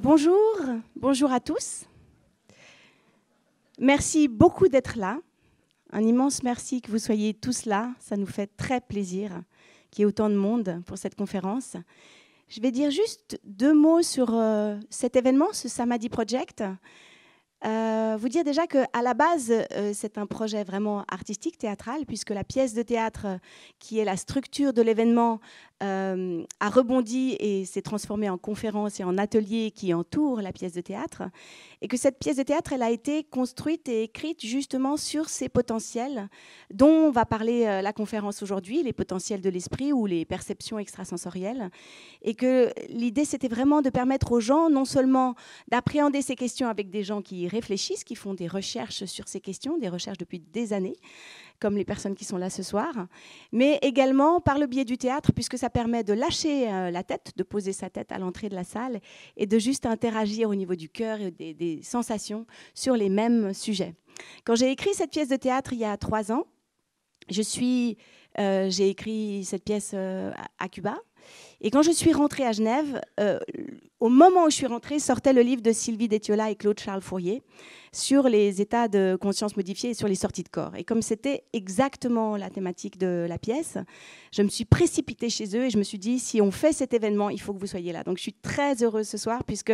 Bonjour, bonjour à tous. Merci beaucoup d'être là. Un immense merci que vous soyez tous là. Ça nous fait très plaisir qu'il y ait autant de monde pour cette conférence. Je vais dire juste deux mots sur euh, cet événement, ce Samadhi Project. Euh, vous dire déjà qu'à la base, euh, c'est un projet vraiment artistique, théâtral, puisque la pièce de théâtre, qui est la structure de l'événement, euh, a rebondi et s'est transformée en conférence et en atelier qui entoure la pièce de théâtre. Et que cette pièce de théâtre, elle a été construite et écrite justement sur ces potentiels dont va parler la conférence aujourd'hui, les potentiels de l'esprit ou les perceptions extrasensorielles. Et que l'idée, c'était vraiment de permettre aux gens non seulement d'appréhender ces questions avec des gens qui réfléchissent, qui font des recherches sur ces questions, des recherches depuis des années, comme les personnes qui sont là ce soir, mais également par le biais du théâtre, puisque ça permet de lâcher euh, la tête, de poser sa tête à l'entrée de la salle et de juste interagir au niveau du cœur et des, sensations sur les mêmes sujets. Quand j'ai écrit cette pièce de théâtre il y a trois ans, je suis, euh, j'ai écrit cette pièce euh, à Cuba. Et quand je suis rentrée à Genève, euh, au moment où je suis rentrée, sortait le livre de Sylvie Détiola et Claude Charles Fourier sur les états de conscience modifiés et sur les sorties de corps. Et comme c'était exactement la thématique de la pièce, je me suis précipitée chez eux et je me suis dit, si on fait cet événement, il faut que vous soyez là. Donc je suis très heureuse ce soir puisque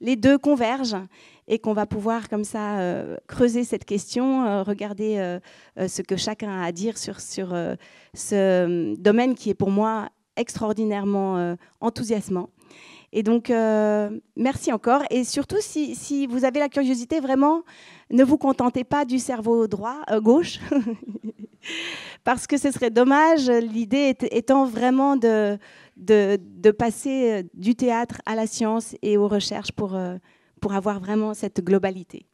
les deux convergent et qu'on va pouvoir comme ça euh, creuser cette question, euh, regarder ce que chacun a à dire sur, sur ce domaine qui est pour moi extraordinairement euh, enthousiasmant. Et donc, euh, merci encore. Et surtout, si, vous avez la curiosité, vraiment, ne vous contentez pas du cerveau droit, euh, gauche, parce que ce serait dommage, l'idée étant vraiment de, de, passer du théâtre à la science et aux recherches pour, pour avoir vraiment cette globalité.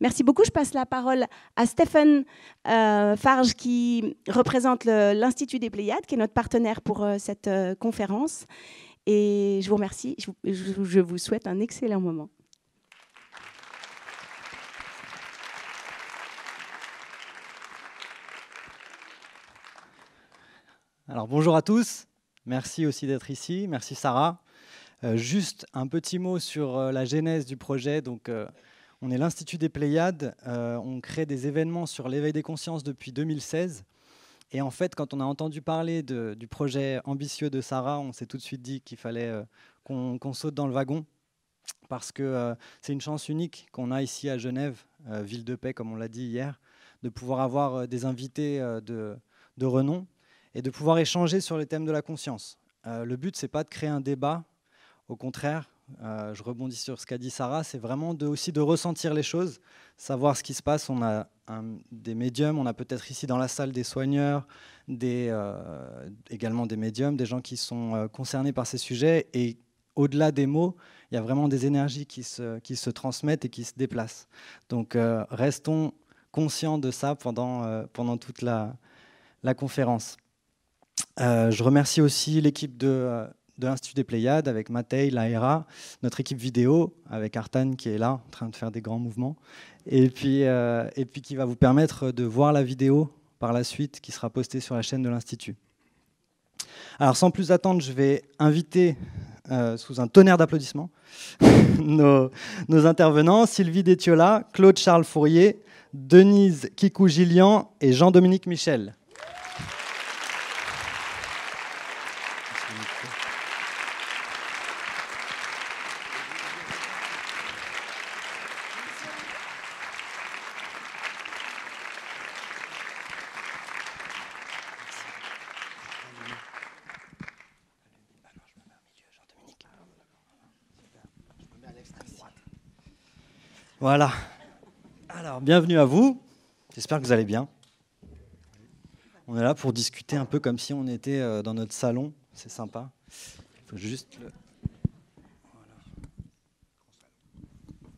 Merci beaucoup. Je passe la parole à Stéphane euh, Farge qui représente l'Institut des Pléiades, qui est notre partenaire pour euh, cette euh, conférence. Et je vous remercie. Je, je, je vous souhaite un excellent moment. Alors bonjour à tous. Merci aussi d'être ici. Merci Sarah. Juste un petit mot sur la genèse du projet. Donc, on est l'Institut des Pléiades. on crée des événements sur l'éveil des consciences depuis 2016. Et en fait, quand on a entendu parler du projet ambitieux de Sarah, on s'est tout de suite dit qu'il fallait qu'on qu saute dans le wagon. Parce que c'est une chance unique qu'on a ici à Genève, ville de paix, comme on l'a dit hier, de pouvoir avoir des invités de, de renom et de pouvoir échanger sur les thèmes de la conscience. Euh, le but, c'est pas de créer un débat, au contraire, euh, je rebondis sur ce qu'a dit Sarah, c'est vraiment aussi de ressentir les choses, savoir ce qui se passe. On a des médiums, on a peut-être ici dans la salle des soigneurs, euh, également des médiums, des gens qui sont euh, concernés par ces sujets. Et au-delà des mots, il y a vraiment des énergies qui se, transmettent et qui se déplacent. Donc restons conscients de ça pendant, toute la, conférence. Je remercie aussi l'équipe de, de l'Institut des Pléiades avec Matei, Laera, notre équipe vidéo avec Artan qui est là en train de faire des grands mouvements et puis, euh, et puis qui va vous permettre de voir la vidéo par la suite qui sera postée sur la chaîne de l'Institut. Alors sans plus attendre, je vais inviter euh, sous un tonnerre d'applaudissements nos, nos, intervenants, Sylvie Détiola, Claude Charles Fourier, Denise Kikou-Gillian et Jean-Dominique Michel. Voilà. Alors, bienvenue à vous. J'espère que vous allez bien. On est là pour discuter un peu comme si on était euh, dans notre salon. C'est sympa. Il faut juste le...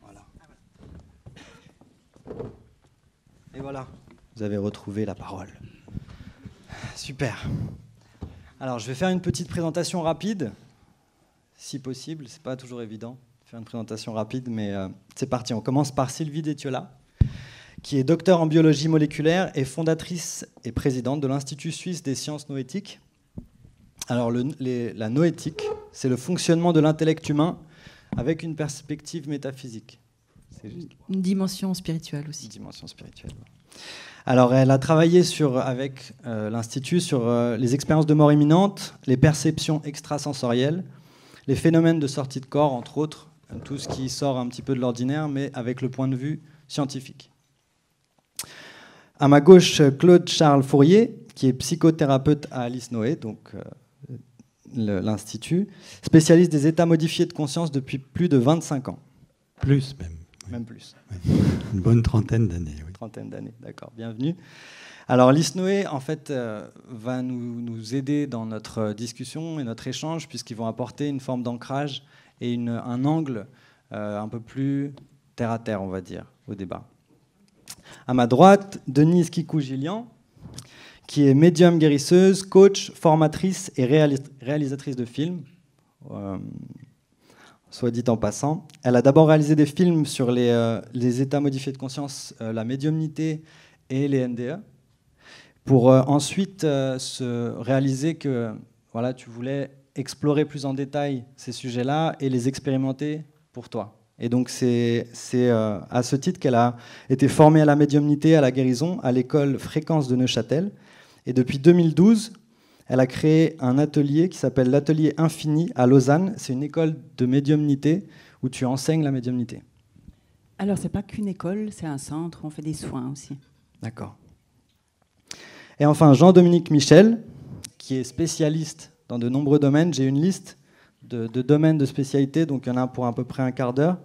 Voilà. voilà. Et voilà, vous avez retrouvé la parole. Super. Alors, je vais faire une petite présentation rapide si possible. C'est pas toujours évident de faire une présentation rapide, mais euh, c'est parti. On commence par Sylvie Détiola, qui est docteur en biologie moléculaire et fondatrice et présidente de l'Institut suisse des sciences noétiques. Alors, la noétique, c'est le fonctionnement de l'intellect humain avec une perspective métaphysique. Une dimension spirituelle aussi. Une dimension spirituelle. Alors, elle a travaillé sur, avec euh, l'Institut sur euh, les expériences de mort imminente, les perceptions extrasensorielles, les phénomènes de sortie de corps, entre autres, tout ce qui sort un petit peu de l'ordinaire, mais avec le point de vue scientifique. À ma gauche, Claude Charles Fourier, qui est psychothérapeute à Alice Noé, donc l'Institut, spécialiste des états modifiés de conscience depuis plus de 25 ans. Plus même. Même plus. Une bonne trentaine d'années. Oui. Trentaine d'années, d'accord. Bienvenue. Alors, Lys Noé, en fait, euh, va nous, nous, aider dans notre discussion et notre échange, puisqu'ils vont apporter une forme d'ancrage et un angle euh, un peu plus terre à terre, on va dire, au débat. À ma droite, Denise Kikou-Gillian, qui est médium guérisseuse, coach, formatrice et réalisatrice de films. Euh, soit dit en passant. Elle a d'abord réalisé des films sur les, euh, états modifiés de conscience, la médiumnité et les NDE, pour ensuite se réaliser que voilà, tu voulais explorer plus en détail ces sujets-là et les expérimenter pour toi. Et donc c'est à ce titre qu'elle a été formée à la médiumnité, à la guérison, à l'école Fréquence de Neuchâtel. Et depuis 2012, elle a créé un atelier qui s'appelle l'Atelier Infini à Lausanne. C'est une école de médiumnité où tu enseignes la médiumnité. Alors, ce n'est pas qu'une école, c'est un centre, on fait des soins aussi. D'accord. Et enfin, Jean-Dominique Michel, qui est spécialiste dans de nombreux domaines. J'ai une liste de, de, domaines de spécialité, donc il y en a pour à peu près un quart d'heure.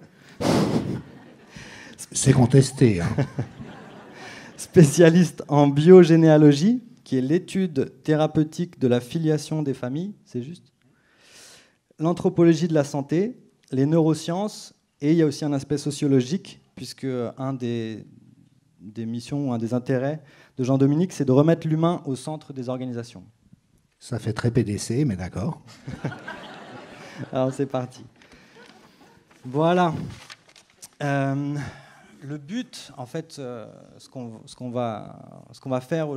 C'est contesté. Hein. spécialiste en biogénéalogie, qui est l'étude thérapeutique de la filiation des familles, c'est juste L'anthropologie de la santé, les neurosciences, et il y a aussi un aspect sociologique, puisque un des, des missions ou un des intérêts de Jean-Dominique, c'est de remettre l'humain au centre des organisations. Ça fait très PDC, mais d'accord. Alors c'est parti. Voilà. Euh, le but, en fait, euh, ce qu'on va, faire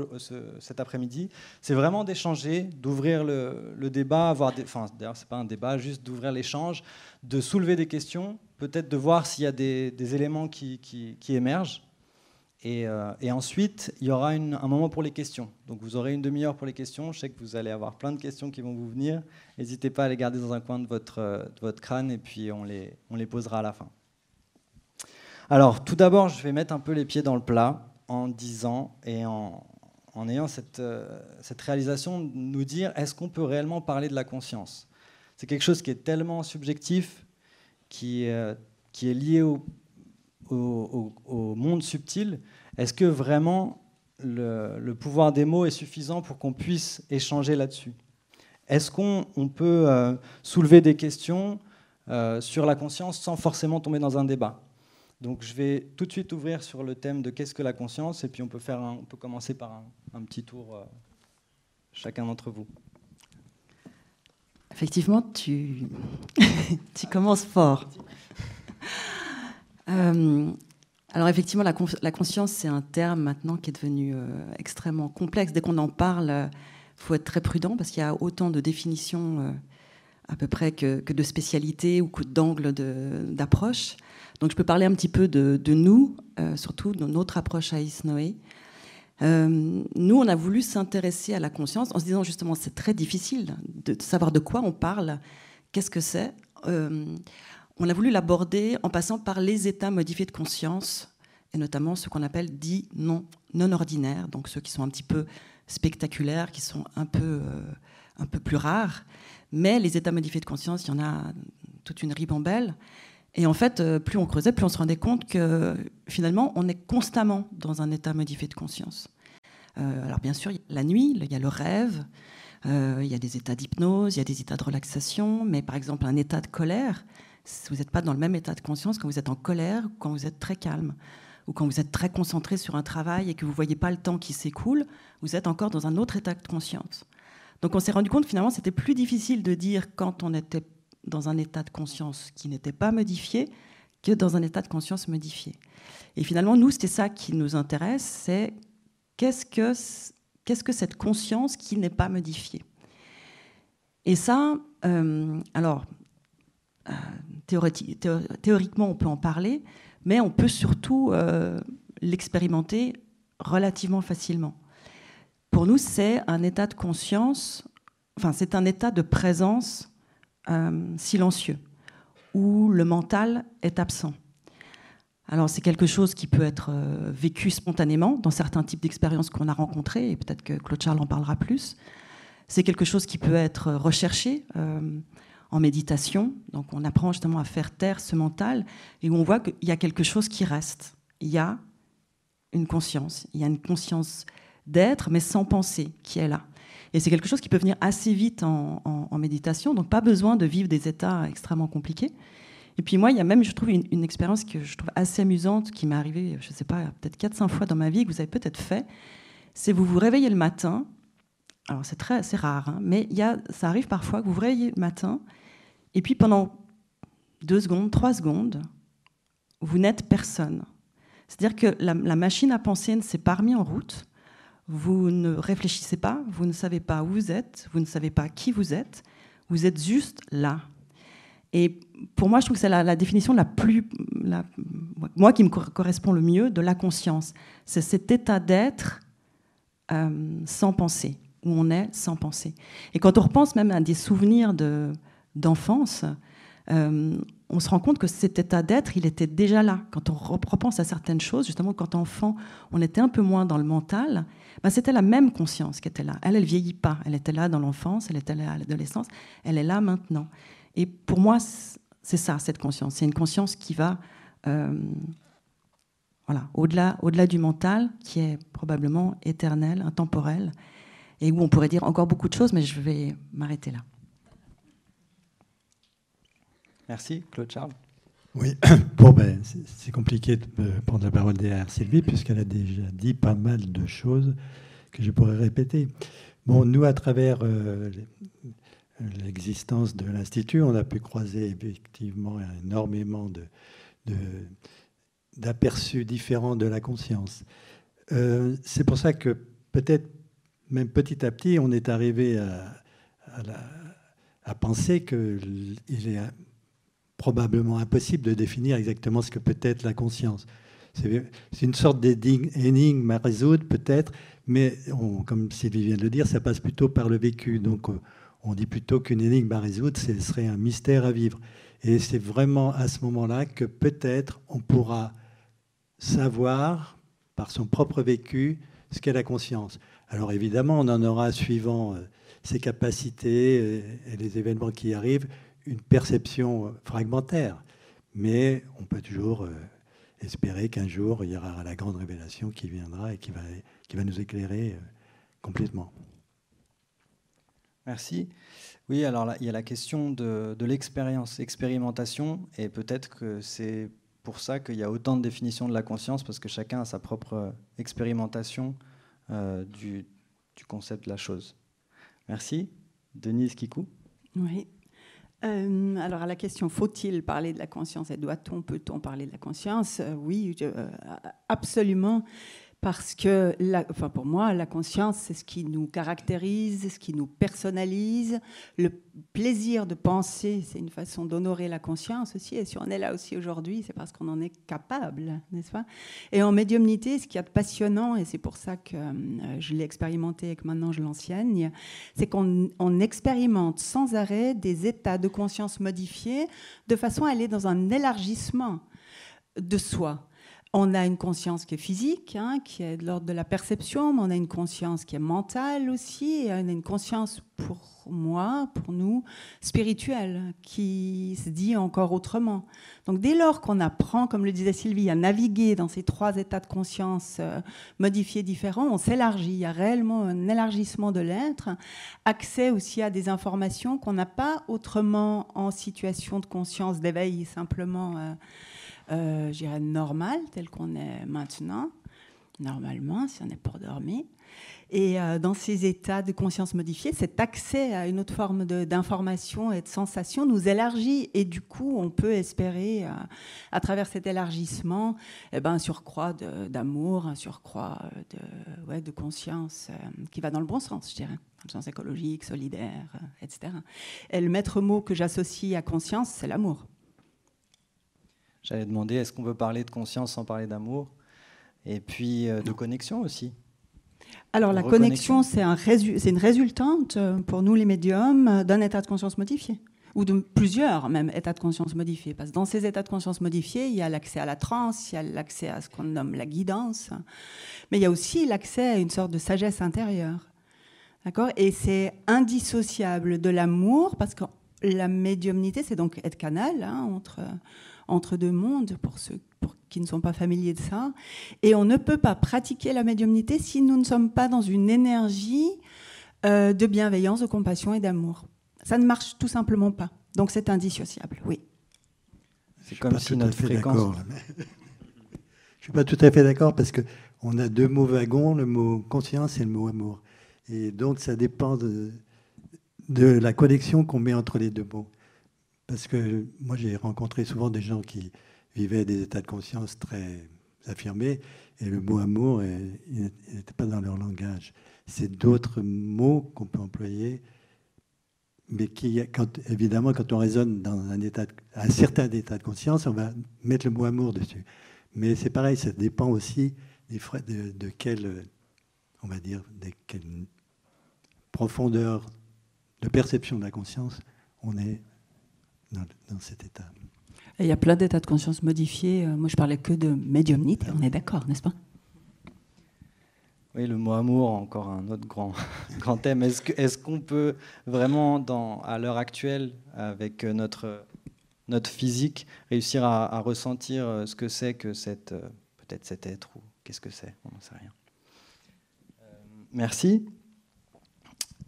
cet après-midi, c'est vraiment d'échanger, d'ouvrir le, débat, avoir des, enfin, d'ailleurs, c'est pas un débat, juste d'ouvrir l'échange, de soulever des questions, peut-être de voir s'il y a des, éléments qui, émergent. Euh, et, ensuite, il y aura un moment pour les questions. Donc, vous aurez une demi-heure pour les questions. Je sais que vous allez avoir plein de questions qui vont vous venir. N'hésitez pas à les garder dans un coin de votre, votre crâne et puis on les, posera à la fin. Alors, tout d'abord, je vais mettre un peu les pieds dans le plat en disant et en, ayant euh, cette, réalisation de nous dire est-ce qu'on peut réellement parler de la conscience? C'est quelque chose qui est tellement subjectif, qui, euh, est lié au, monde subtil. Est-ce que vraiment le, pouvoir des mots est suffisant pour qu'on puisse échanger là-dessus? Est-ce qu'on peut euh, soulever des questions sur la conscience sans forcément tomber dans un débat? Donc je vais tout de suite ouvrir sur le thème de qu'est-ce que la conscience, et puis on peut, faire on peut commencer par un, petit tour, euh, chacun d'entre vous. Effectivement, tu, tu commences fort. Euh, alors effectivement, la, conscience, c'est un terme maintenant qui est devenu euh, extrêmement complexe. Dès qu'on en parle, il faut être très prudent parce qu'il y a autant de définitions à peu près que, de spécialités ou d'angles d'approche. Donc je peux parler un petit peu de, nous, euh, surtout de notre approche à Isnoé. Euh, nous, on a voulu s'intéresser à la conscience en se disant justement c'est très difficile de savoir de quoi on parle, qu'est-ce que c'est? Euh, on a voulu l'aborder en passant par les états modifiés de conscience, et notamment ce qu'on appelle dits non, non ordinaires, donc ceux qui sont un petit peu spectaculaires, qui sont un peu, un peu plus rares. Mais les états modifiés de conscience, il y en a toute une ribambelle. Et en fait, euh, plus on creusait, plus on se rendait compte que finalement, on est constamment dans un état modifié de conscience. Euh, alors bien sûr, la nuit, il y a le rêve, euh, il y a des états d'hypnose, il y a des états de relaxation, mais par exemple un état de colère, vous n'êtes pas dans le même état de conscience quand vous êtes en colère quand vous êtes très calme, ou quand vous êtes très concentré sur un travail et que vous ne voyez pas le temps qui s'écoule, vous êtes encore dans un autre état de conscience. Donc on s'est rendu compte finalement c'était plus difficile de dire quand on était dans un état de conscience qui n'était pas modifié que dans un état de conscience modifié. Et finalement, nous, c'est ça qui nous intéresse, c'est qu'est-ce que, qu'est-ce que cette conscience qui n'est pas modifiée? Et ça, euh, alors, euh, théoriquement, on peut en parler, mais on peut surtout euh, l'expérimenter relativement facilement. Pour nous, c'est un état de conscience, enfin, c'est un état de présence silencieux, où le mental est absent. Alors c'est quelque chose qui peut être euh, vécu spontanément dans certains types d'expériences qu'on a rencontrées, et peut-être que Claude Charles en parlera plus. C'est quelque chose qui peut être recherché euh, en méditation. Donc on apprend justement à faire taire ce mental, et où on voit qu'il y a quelque chose qui reste. Il y a une conscience, il y a une conscience d'être, mais sans penser, qui est là. Et c'est quelque chose qui peut venir assez vite en, méditation, donc pas besoin de vivre des états extrêmement compliqués. Et puis moi, il y a même, je trouve, une, expérience que je trouve assez amusante, qui m'est arrivée, je ne sais pas, peut-être 4-5 fois dans ma vie, que vous avez peut-être fait. C'est vous vous réveillez le matin. Alors c'est très, c'est rare, hein, mais y a, ça arrive parfois que vous vous réveillez le matin, et puis pendant deux secondes, trois secondes, vous n'êtes personne. C'est-à-dire que la, la, machine à penser ne s'est pas remise en route. Vous ne réfléchissez pas, vous ne savez pas où vous êtes, vous ne savez pas qui vous êtes. Vous êtes juste là. Et pour moi, je trouve que c'est la, définition la plus, moi qui me correspond le mieux, de la conscience. C'est cet état d'être euh, sans penser, où on est sans penser. Et quand on repense même à des souvenirs d'enfance, euh, on se rend compte que cet état d'être, il était déjà là. Quand on repense à certaines choses, justement, quand enfant, on était un peu moins dans le mental, ben, c'était la même conscience qui était là. Elle, elle vieillit pas. Elle était là dans l'enfance, elle était là à l'adolescence, elle est là maintenant. Et pour moi, c'est ça, cette conscience. C'est une conscience qui va euh, voilà, au-delà, au-delà du mental, qui est probablement éternel, intemporel, et où on pourrait dire encore beaucoup de choses, mais je vais m'arrêter là. Merci, Claude Charles. Oui, bon, ben, c'est compliqué de prendre la parole derrière Sylvie, puisqu'elle a déjà dit pas mal de choses que je pourrais répéter. Bon, nous, à travers euh, l'existence de l'Institut, on a pu croiser effectivement énormément d'aperçus différents de la conscience. Euh, c'est pour ça que peut-être même petit à petit, on est arrivé à, penser qu'il est probablement impossible de définir exactement ce que peut être la conscience. C'est une sorte d'énigme à résoudre peut-être, mais comme Sylvie vient de le dire, ça passe plutôt par le vécu. Donc on dit plutôt qu'une énigme à résoudre, ce serait un mystère à vivre. Et c'est vraiment à ce moment-là que peut-être on pourra savoir, par son propre vécu, ce qu'est la conscience. Alors évidemment, on en aura, suivant euh, ses capacités euh, et les événements qui arrivent, une perception euh, fragmentaire. Mais on peut toujours espérer qu'un jour, il y aura la grande révélation qui viendra et qui va, qui va nous éclairer complètement. Merci. Oui, alors là, il y a la question de, l'expérience, expérimentation, et peut-être que c'est pour ça qu'il y a autant de définitions de la conscience, parce que chacun a sa propre expérimentation euh, du, concept de la chose. Merci. Denise Kikou Oui. Euh, alors à la question faut-il parler de la conscience et doit-on, peut-on parler de la conscience? Euh, Oui, absolument parce que, enfin pour moi, la conscience, c'est ce qui nous caractérise, ce qui nous personnalise. Le plaisir de penser, c'est une façon d'honorer la conscience aussi. Et si on est là aussi aujourd'hui, c'est parce qu'on en est capable, n'est-ce pas? Et en médiumnité, ce qui est passionnant, et c'est pour ça que euh, je l'ai expérimenté et que maintenant je l'enseigne, c'est qu'on expérimente sans arrêt des états de conscience modifiés de façon à aller dans un élargissement de soi. On a une conscience qui est physique, hein, qui est de l'ordre de la perception, mais on a une conscience qui est mentale aussi, et on a une conscience pour moi, pour nous, spirituelle, qui se dit encore autrement. Donc dès lors qu'on apprend, comme le disait Sylvie, à naviguer dans ces trois états de conscience euh, modifiés différents, on s'élargit. Il y a réellement un élargissement de l'être, accès aussi à des informations qu'on n'a pas autrement en situation de conscience d'éveil simplement. Euh, euh, je dirais, normal, tel qu'on est maintenant. normalement, si on n'est pas dormi. Et euh, dans ces états de conscience modifiée, cet accès à une autre forme d'information et de sensation nous élargit. Et du coup, on peut espérer, euh, à travers cet élargissement, eh ben, un surcroît d'amour, un surcroît de, ouais, de conscience euh, qui va dans le bon sens, je dirais, dans le sens écologique, solidaire, etc. Et le maître mot que j'associe à conscience, c'est l'amour. J'allais demander, est-ce qu'on peut parler de conscience sans parler d'amour Et puis de connexion aussi? Alors la connexion, c'est un une résultante euh, pour nous les médiums euh, d'un état de conscience modifié. Ou de plusieurs même états de conscience modifiés. Parce que dans ces états de conscience modifiés, il y a l'accès à la transe, il y a l'accès à ce qu'on nomme la guidance, mais il y a aussi l'accès à une sorte de sagesse intérieure. D'accord? Et c'est indissociable de l'amour, parce que la médiumnité, c'est donc être canal hein, entre, entre deux mondes, pour ceux pour qui ne sont pas familiers de ça. Et on ne peut pas pratiquer la médiumnité si nous ne sommes pas dans une énergie euh, de bienveillance, de compassion et d'amour. Ça ne marche tout simplement pas. Donc c'est indissociable, oui. C'est comme si notre fréquence... Je ne suis pas tout à fait d'accord parce qu'on a deux mots wagons, le mot conscience et le mot amour. Et donc ça dépend de, de la connexion qu'on met entre les deux mots. Parce que moi j'ai rencontré souvent des gens qui, vivaient des états de conscience très affirmés, et le mot amour n'était pas dans leur langage. C'est d'autres mots qu'on peut employer, mais qui, évidemment, quand on raisonne dans un, état certain état de conscience, on va mettre le mot amour dessus. Mais c'est pareil, ça dépend aussi de quelle, on va dire, de quelle profondeur de perception de la conscience on est dans, dans cet état il y a plein d'états de conscience modifiés. Euh, moi, je parlais que de médiumnité, on est d'accord, n'est-ce pas? Oui, le mot amour, encore un autre grand, grand thème. Est-ce qu'on peut vraiment, dans, à l'heure actuelle, avec notre, notre physique, réussir à, ressentir euh, ce que c'est que cette, euh, peut-être cet être ou qu'est-ce que c'est? On n'en sait rien. merci.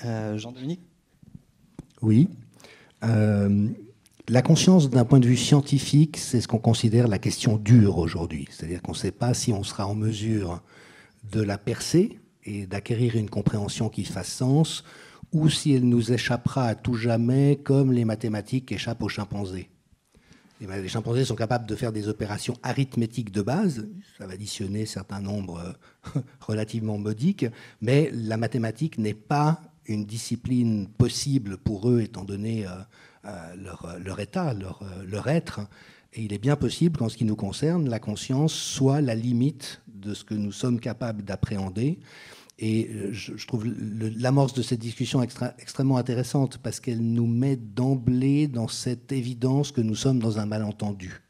Jean-Dominique? Oui. La conscience, d'un point de vue scientifique, c'est ce qu'on considère la question dure aujourd'hui. C'est-à-dire qu'on ne sait pas si on sera en mesure de la percer et d'acquérir une compréhension qui fasse sens, ou si elle nous échappera à tout jamais comme les mathématiques échappent aux chimpanzés. Les chimpanzés sont capables de faire des opérations arithmétiques de base, ça va additionner certains nombres euh, relativement modiques, mais la mathématique n'est pas une discipline possible pour eux étant donné euh, euh, leur, état, leur, euh, leur, être. Et il est bien possible qu'en ce qui nous concerne, la conscience soit la limite de ce que nous sommes capables d'appréhender. Et je, trouve l'amorce de cette discussion extrêmement intéressante parce qu'elle nous met d'emblée dans cette évidence que nous sommes dans un malentendu.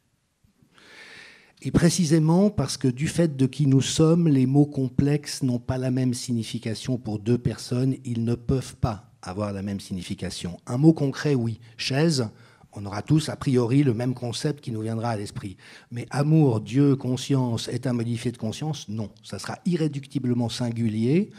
Et précisément parce que du fait de qui nous sommes, les mots complexes n'ont pas la même signification pour deux personnes, ils ne peuvent pas avoir la même signification. Un mot concret, oui. Chaise, on aura tous a priori le même concept qui nous viendra à l'esprit. Mais amour, Dieu, conscience, état modifié de conscience, non. Ça sera irréductiblement singulier,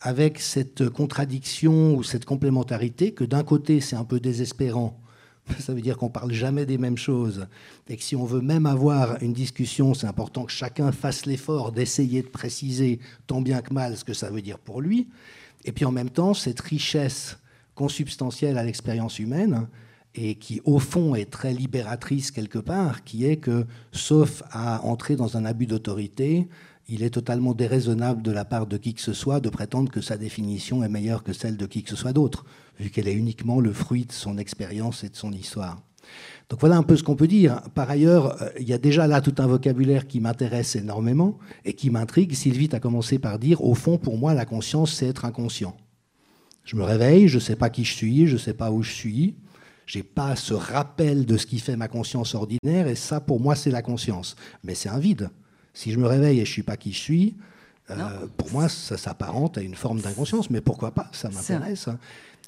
avec cette contradiction ou cette complémentarité que d'un côté c'est un peu désespérant. Ça veut dire qu'on parle jamais des mêmes choses. Et que si on veut même avoir une discussion, c'est important que chacun fasse l'effort d'essayer de préciser tant bien que mal ce que ça veut dire pour lui. Et puis en même temps, cette richesse consubstantielle à l'expérience humaine, et qui au fond est très libératrice quelque part, qui est que, sauf à entrer dans un abus d'autorité, il est totalement déraisonnable de la part de qui que ce soit de prétendre que sa définition est meilleure que celle de qui que ce soit d'autre, vu qu'elle est uniquement le fruit de son expérience et de son histoire. Donc voilà un peu ce qu'on peut dire. Par ailleurs, euh, il y a déjà là tout un vocabulaire qui m'intéresse énormément et qui m'intrigue. Sylvie a commencé par dire, au fond, pour moi, la conscience, c'est être inconscient. Je me réveille, je ne sais pas qui je suis, je ne sais pas où je suis, j'ai pas ce rappel de ce qui fait ma conscience ordinaire, et ça, pour moi, c'est la conscience. Mais c'est un vide. Si je me réveille et je ne suis pas qui je suis, euh, pour moi, ça s'apparente à une forme d'inconscience, mais pourquoi pas? Ça m'intéresse.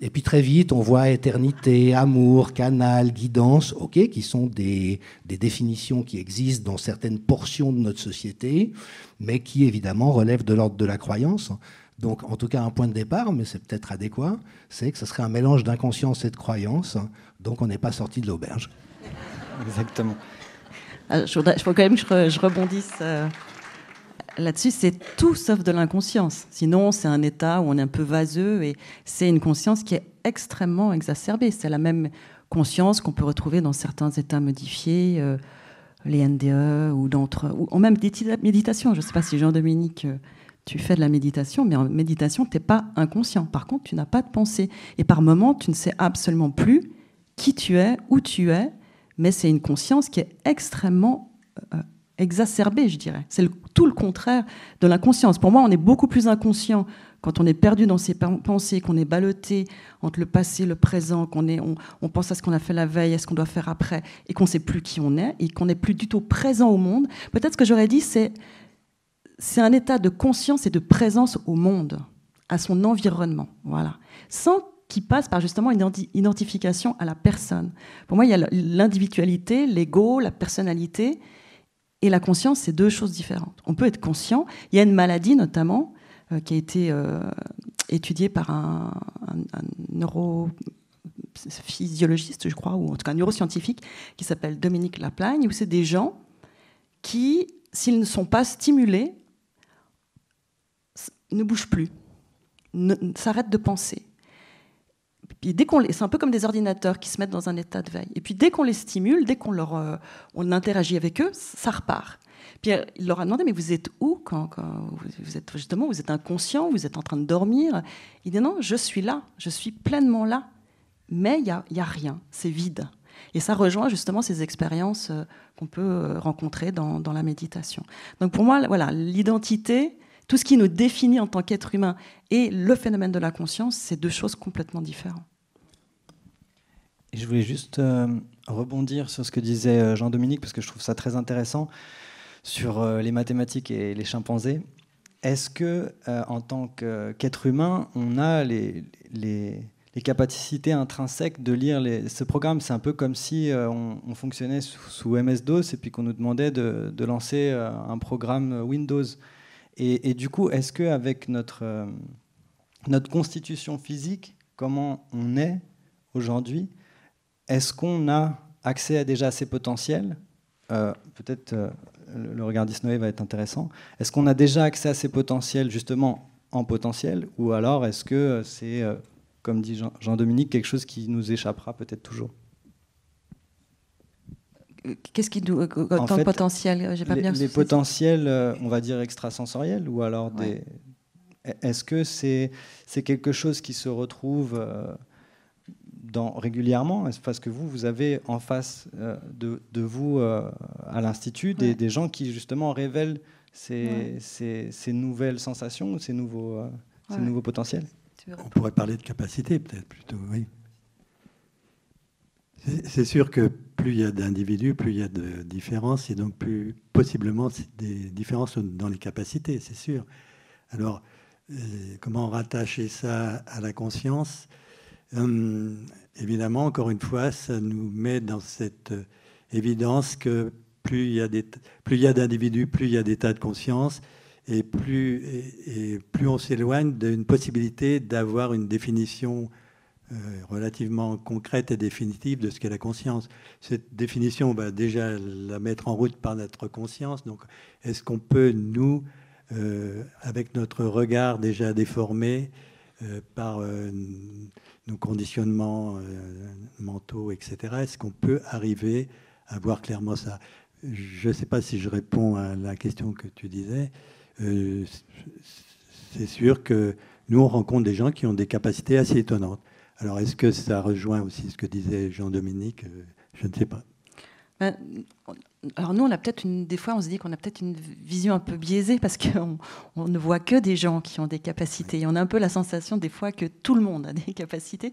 Et puis très vite, on voit éternité, amour, canal, guidance, ok, qui sont des, définitions qui existent dans certaines portions de notre société, mais qui évidemment relèvent de l'ordre de la croyance. Donc en tout cas, un point de départ, mais c'est peut-être adéquat, c'est que ce serait un mélange d'inconscience et de croyance, donc on n'est pas sorti de l'auberge. Exactement. Euh, je, voudrais, quand même que je, rebondisse. Euh, là-dessus, c'est tout sauf de l'inconscience. Sinon, c'est un état où on est un peu vaseux et c'est une conscience qui est extrêmement exacerbée. C'est la même conscience qu'on peut retrouver dans certains états modifiés, euh, les NDE ou, ou en même méditation. Je ne sais pas si Jean-Dominique, euh, tu fais de la méditation, mais en méditation, tu n'es pas inconscient. Par contre, tu n'as pas de pensée. Et par moments, tu ne sais absolument plus qui tu es, où tu es, mais c'est une conscience qui est extrêmement euh, exacerbée, je dirais. C'est tout le contraire de l'inconscience. Pour moi, on est beaucoup plus inconscient quand on est perdu dans ses pensées, qu'on est ballotté entre le passé, le présent, qu'on on, pense à ce qu'on a fait la veille, à ce qu'on doit faire après, et qu'on ne sait plus qui on est, et qu'on n'est plus du tout présent au monde. Peut-être ce que j'aurais dit, c'est c'est un état de conscience et de présence au monde, à son environnement, voilà, sans qu'il passe par justement une identification à la personne. Pour moi, il y a l'individualité, l'ego, la personnalité, et la conscience, c'est deux choses différentes. On peut être conscient. Il y a une maladie notamment euh, qui a été euh, étudiée par un, neurophysiologiste, je crois, ou en tout cas un neuroscientifique, qui s'appelle Dominique Laplagne, où c'est des gens qui, s'ils ne sont pas stimulés, ne bougent plus, s'arrêtent de penser. C'est un peu comme des ordinateurs qui se mettent dans un état de veille. Et puis dès qu'on les stimule, dès qu'on euh, interagit avec eux, ça repart. Puis il leur a demandé mais vous êtes où vous êtes justement vous êtes inconscient, vous êtes en train de dormir? Il dit non, je suis là, je suis pleinement là, mais il y a, a, rien, c'est vide. Et ça rejoint justement ces expériences euh, qu'on peut euh, rencontrer dans, dans, la méditation. Donc pour moi, voilà, l'identité, tout ce qui nous définit en tant qu'être humain et le phénomène de la conscience, c'est deux choses complètement différentes. Je voulais juste euh, rebondir sur ce que disait euh, Jean-Dominique, parce que je trouve ça très intéressant, sur euh, les mathématiques et les chimpanzés. Est-ce que, en tant qu'être humain, on a les, capacités intrinsèques de lire ce programme? C'est un peu comme si on, fonctionnait sous, MS-DOS et puis qu'on nous demandait de, lancer un programme Windows. Et, du coup, est-ce qu'avec notre, notre constitution physique, comment on est aujourd'hui, est-ce qu'on a accès à déjà ces potentiels euh, Peut-être euh, le regard d'Isnoé va être intéressant. Est-ce qu'on a déjà accès à ces potentiels justement en potentiel Ou alors est-ce que c'est, comme dit Jean-Dominique, quelque chose qui nous échappera peut-être toujours? Qu'est-ce qui nous. Tant potentiel? J'ai pas les, bien Les potentiels, euh, on va dire extrasensoriels, ou alors des. Est-ce que c'est c'est quelque chose qui se retrouve euh, dans, régulièrement Parce que vous, vous avez en face euh, de, de, vous à l'Institut des, des, gens qui justement révèlent ces, ces, ces nouvelles sensations, ces nouveaux, ces nouveaux potentiels? On pourrait parler de capacité peut-être plutôt, oui. C'est sûr que plus il y a d'individus, plus il y a de différences, et donc plus possiblement des différences dans les capacités, c'est sûr. Alors, euh, comment rattacher ça à la conscience? Hum, Évidemment, encore une fois, ça nous met dans cette euh, évidence que plus il y a d'individus, plus il y a d'états de conscience, et plus, et plus on s'éloigne d'une possibilité d'avoir une définition euh, relativement concrète et définitive de ce qu'est la conscience. Cette définition, on va déjà la mettre en route par notre conscience. Donc, est-ce qu'on peut, nous, euh, avec notre regard déjà déformé euh, par nos conditionnements mentaux, etc., est-ce qu'on peut arriver à voir clairement ça? Je ne sais pas si je réponds à la question que tu disais. c'est sûr que nous, on rencontre des gens qui ont des capacités assez étonnantes. Alors, est-ce que ça rejoint aussi ce que disait Jean-Dominique? Euh, Je ne sais pas. Ben, alors nous, on a peut-être une, des fois, on se dit qu'on a peut-être une vision un peu biaisée parce qu'on on ne voit que des gens qui ont des capacités. Et on a un peu la sensation des fois que tout le monde a des capacités.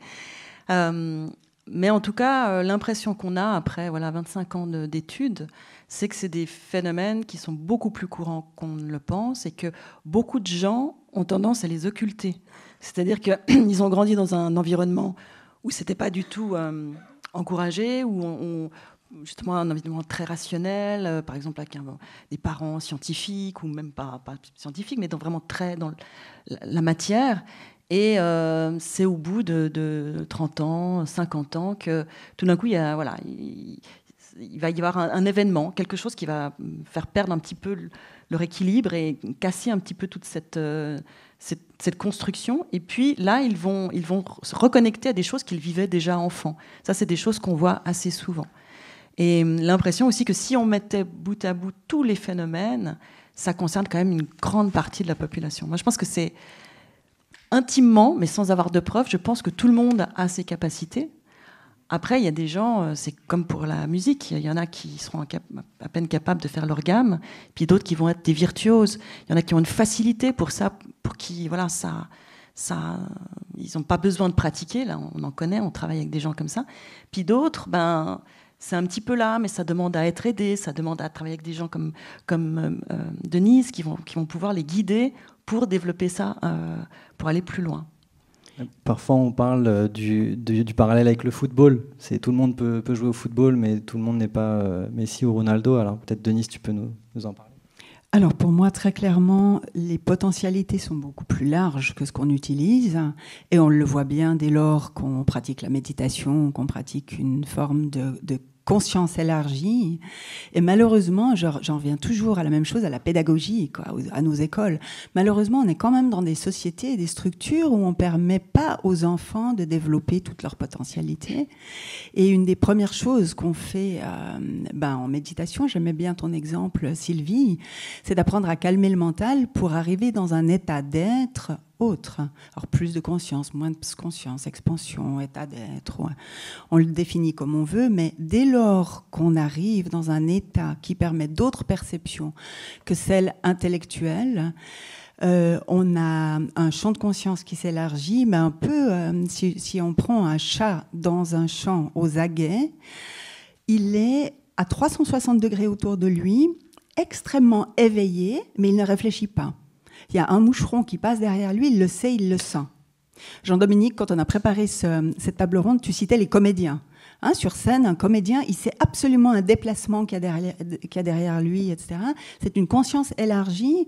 Euh, mais en tout cas, euh, l'impression qu'on a après voilà 25 ans d'études, c'est que c'est des phénomènes qui sont beaucoup plus courants qu'on ne le pense et que beaucoup de gens ont tendance à les occulter. C'est-à-dire qu'ils ont grandi dans un environnement où c'était pas du tout euh, encouragé, où on, justement un environnement très rationnel, euh, par exemple avec des parents scientifiques ou même pas, pas scientifiques, mais vraiment très dans la matière. Et euh, c'est au bout de, 30 ans, 50 ans que tout d'un coup, il y a, voilà, il va y avoir un, événement, quelque chose qui va faire perdre un petit peu leur équilibre et casser un petit peu toute cette, euh, cette, construction. Et puis là, ils vont, ils vont se reconnecter à des choses qu'ils vivaient déjà enfants. Ça, c'est des choses qu'on voit assez souvent. Et l'impression aussi que si on mettait bout à bout tous les phénomènes, ça concerne quand même une grande partie de la population. Moi, je pense que c'est intimement, mais sans avoir de preuves, je pense que tout le monde a ses capacités. Après, il y a des gens, euh, c'est comme pour la musique, il y en a qui seront à peine capables de faire leur gamme, puis d'autres qui vont être des virtuoses. Il y en a qui ont une facilité pour ça, pour qui, voilà, ça, ça, ils n'ont pas besoin de pratiquer. Là, on en connaît, on travaille avec des gens comme ça. Puis d'autres, ben, c'est un petit peu là, mais ça demande à être aidé, ça demande à travailler avec des gens comme, comme euh, euh, Denise qui vont, qui vont pouvoir les guider pour développer ça, pour aller plus loin. Parfois, on parle euh, du, du, parallèle avec le football. C'est tout le monde peut, peut, jouer au football, mais tout le monde n'est pas euh, Messi ou Ronaldo. Alors peut-être Denise, tu peux nous, nous, en parler. Alors pour moi, très clairement, les potentialités sont beaucoup plus larges que ce qu'on utilise, et on le voit bien dès lors qu'on pratique la méditation, qu'on pratique une forme de, de conscience élargie. Et malheureusement, j'en reviens toujours à la même chose, à la pédagogie, à nos écoles. Malheureusement, on est quand même dans des sociétés et des structures où on ne permet pas aux enfants de développer toute leur potentialité. Et une des premières choses qu'on fait euh, ben, en méditation, j'aimais bien ton exemple, Sylvie, c'est d'apprendre à calmer le mental pour arriver dans un état d'être Alors plus de conscience, moins de conscience, expansion, état d'être. On le définit comme on veut, mais dès lors qu'on arrive dans un état qui permet d'autres perceptions que celles intellectuelles, euh, on a un champ de conscience qui s'élargit, mais un peu, euh, si, on prend un chat dans un champ aux aguets, il est à 360 degrés autour de lui, extrêmement éveillé, mais il ne réfléchit pas il y a un moucheron qui passe derrière lui, il le sait, il le sent. Jean-Dominique, quand on a préparé cette table ronde, tu citais les comédiens. Hein, sur scène, un comédien, il sait absolument un déplacement qu'il y, a derrière lui, etc. C'est une conscience élargie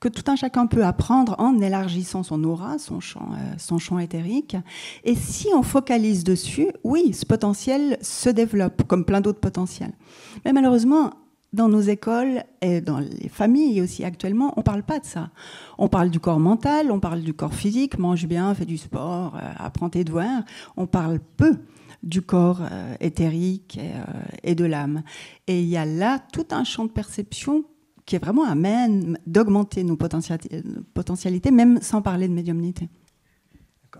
que tout un chacun peut apprendre en élargissant son aura, son champ, euh, son champ éthérique. Et si on focalise dessus, oui, ce potentiel se développe, comme plein d'autres potentiels. Mais malheureusement, dans nos écoles et dans les familles aussi actuellement, on ne parle pas de ça. On parle du corps mental, on parle du corps physique, mange bien, fais du sport, euh, apprends tes devoirs. On parle peu du corps euh, éthérique et, euh, et de l'âme. Et il y a là tout un champ de perception qui est vraiment amène d'augmenter nos potentialités, même sans parler de médiumnité.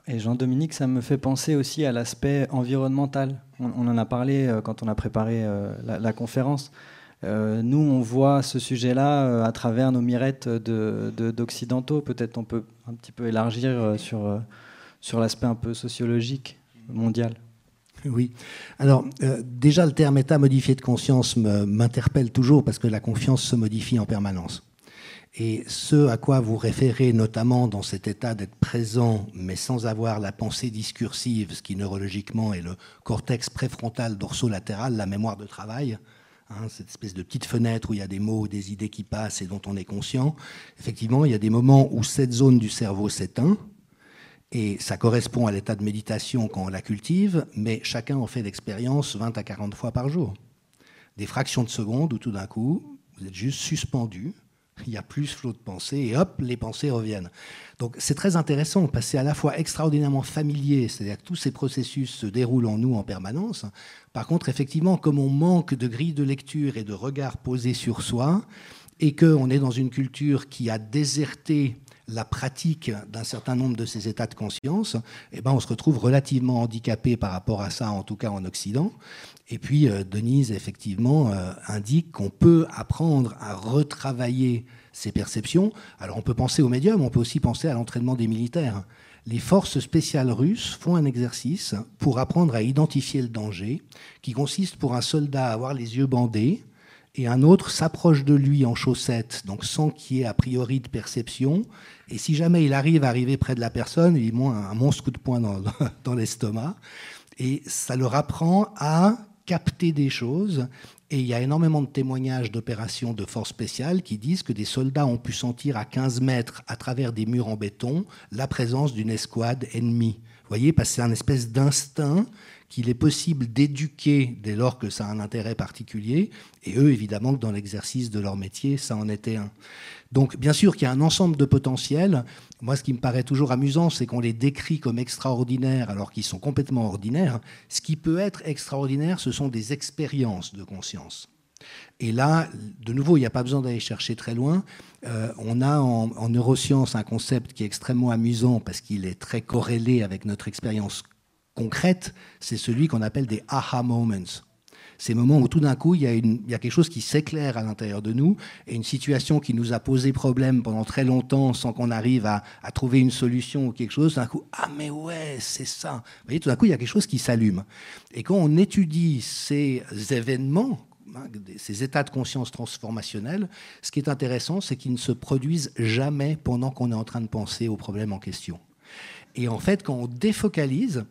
Et Jean-Dominique, ça me fait penser aussi à l'aspect environnemental. On, en a parlé quand on a préparé la conférence. Euh, nous, on voit ce sujet-là euh, à travers nos mirettes d'occidentaux. Peut-être on peut un petit peu élargir euh, sur, sur l'aspect un peu sociologique mondial. Oui. Alors, déjà, le terme état modifié de conscience m'interpelle toujours parce que la confiance se modifie en permanence. Et ce à quoi vous référez notamment dans cet état d'être présent, mais sans avoir la pensée discursive, ce qui neurologiquement est le cortex préfrontal dorsolatéral, la mémoire de travail, Hein, cette espèce de petite fenêtre où il y a des mots, des idées qui passent et dont on est conscient. Effectivement, il y a des moments où cette zone du cerveau s'éteint, et ça correspond à l'état de méditation quand on la cultive, mais chacun en fait l'expérience 20 à 40 fois par jour. Des fractions de secondes où tout d'un coup, vous êtes juste suspendu, il y a plus flot de pensées, et hop, les pensées reviennent. Donc c'est très intéressant parce c'est à la fois extraordinairement familier, c'est-à-dire que tous ces processus se déroulent en nous en permanence. Par contre, effectivement, comme on manque de grille de lecture et de regard posé sur soi, et qu'on est dans une culture qui a déserté la pratique d'un certain nombre de ces états de conscience, eh ben on se retrouve relativement handicapé par rapport à ça, en tout cas en Occident. Et puis, euh, Denise, effectivement, euh, indique qu'on peut apprendre à retravailler ces perceptions. Alors, on peut penser au médium, on peut aussi penser à l'entraînement des militaires. Les forces spéciales russes font un exercice pour apprendre à identifier le danger, qui consiste pour un soldat à avoir les yeux bandés, et un autre s'approche de lui en chaussettes, donc sans qu'il y ait a priori de perception. Et si jamais il arrive à arriver près de la personne, il met un monstre coup de poing dans l'estomac. Et ça leur apprend à capter des choses. Et il y a énormément de témoignages d'opérations de forces spéciales qui disent que des soldats ont pu sentir à 15 mètres, à travers des murs en béton, la présence d'une escouade ennemie. Vous voyez, parce que c'est un espèce d'instinct qu'il est possible d'éduquer dès lors que ça a un intérêt particulier, et eux, évidemment, que dans l'exercice de leur métier, ça en était un. Donc, bien sûr qu'il y a un ensemble de potentiels. Moi, ce qui me paraît toujours amusant, c'est qu'on les décrit comme extraordinaires alors qu'ils sont complètement ordinaires. Ce qui peut être extraordinaire, ce sont des expériences de conscience. Et là, de nouveau, il n'y a pas besoin d'aller chercher très loin. Euh, on a en, en, neurosciences un concept qui est extrêmement amusant parce qu'il est très corrélé avec notre expérience concrète. C'est celui qu'on appelle des aha moments ces moments où tout d'un coup, il y, a il y, a quelque chose qui s'éclaire à l'intérieur de nous, et une situation qui nous a posé problème pendant très longtemps sans qu'on arrive à, à, trouver une solution ou quelque chose, d'un coup, ah mais ouais, c'est ça. Vous voyez, tout d'un coup, il y a quelque chose qui s'allume. Et quand on étudie ces événements, hein, ces états de conscience transformationnels, ce qui est intéressant, c'est qu'ils ne se produisent jamais pendant qu'on est en train de penser au problème en question. Et en fait, quand on défocalise,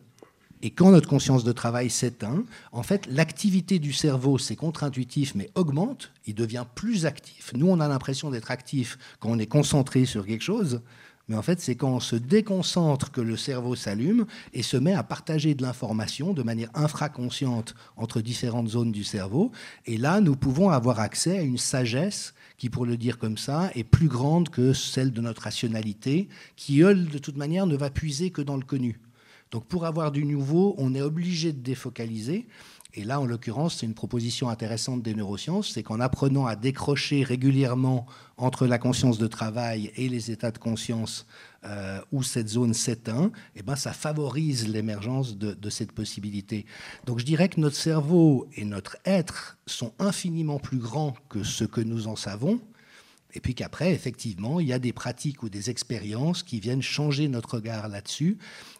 et quand notre conscience de travail s'éteint, en fait, l'activité du cerveau, c'est contre-intuitif, mais augmente, il devient plus actif. Nous, on a l'impression d'être actif quand on est concentré sur quelque chose, mais en fait, c'est quand on se déconcentre que le cerveau s'allume et se met à partager de l'information de manière infraconsciente entre différentes zones du cerveau. Et là, nous pouvons avoir accès à une sagesse qui, pour le dire comme ça, est plus grande que celle de notre rationalité, qui, elle, de toute manière, ne va puiser que dans le connu. Donc pour avoir du nouveau, on est obligé de défocaliser. Et là, en l'occurrence, c'est une proposition intéressante des neurosciences, c'est qu'en apprenant à décrocher régulièrement entre la conscience de travail et les états de conscience euh, où cette zone s'éteint, eh ben, ça favorise l'émergence de, de, cette possibilité. Donc je dirais que notre cerveau et notre être sont infiniment plus grands que ce que nous en savons. Et puis qu'après, effectivement, il y a des pratiques ou des expériences qui viennent changer notre regard là-dessus.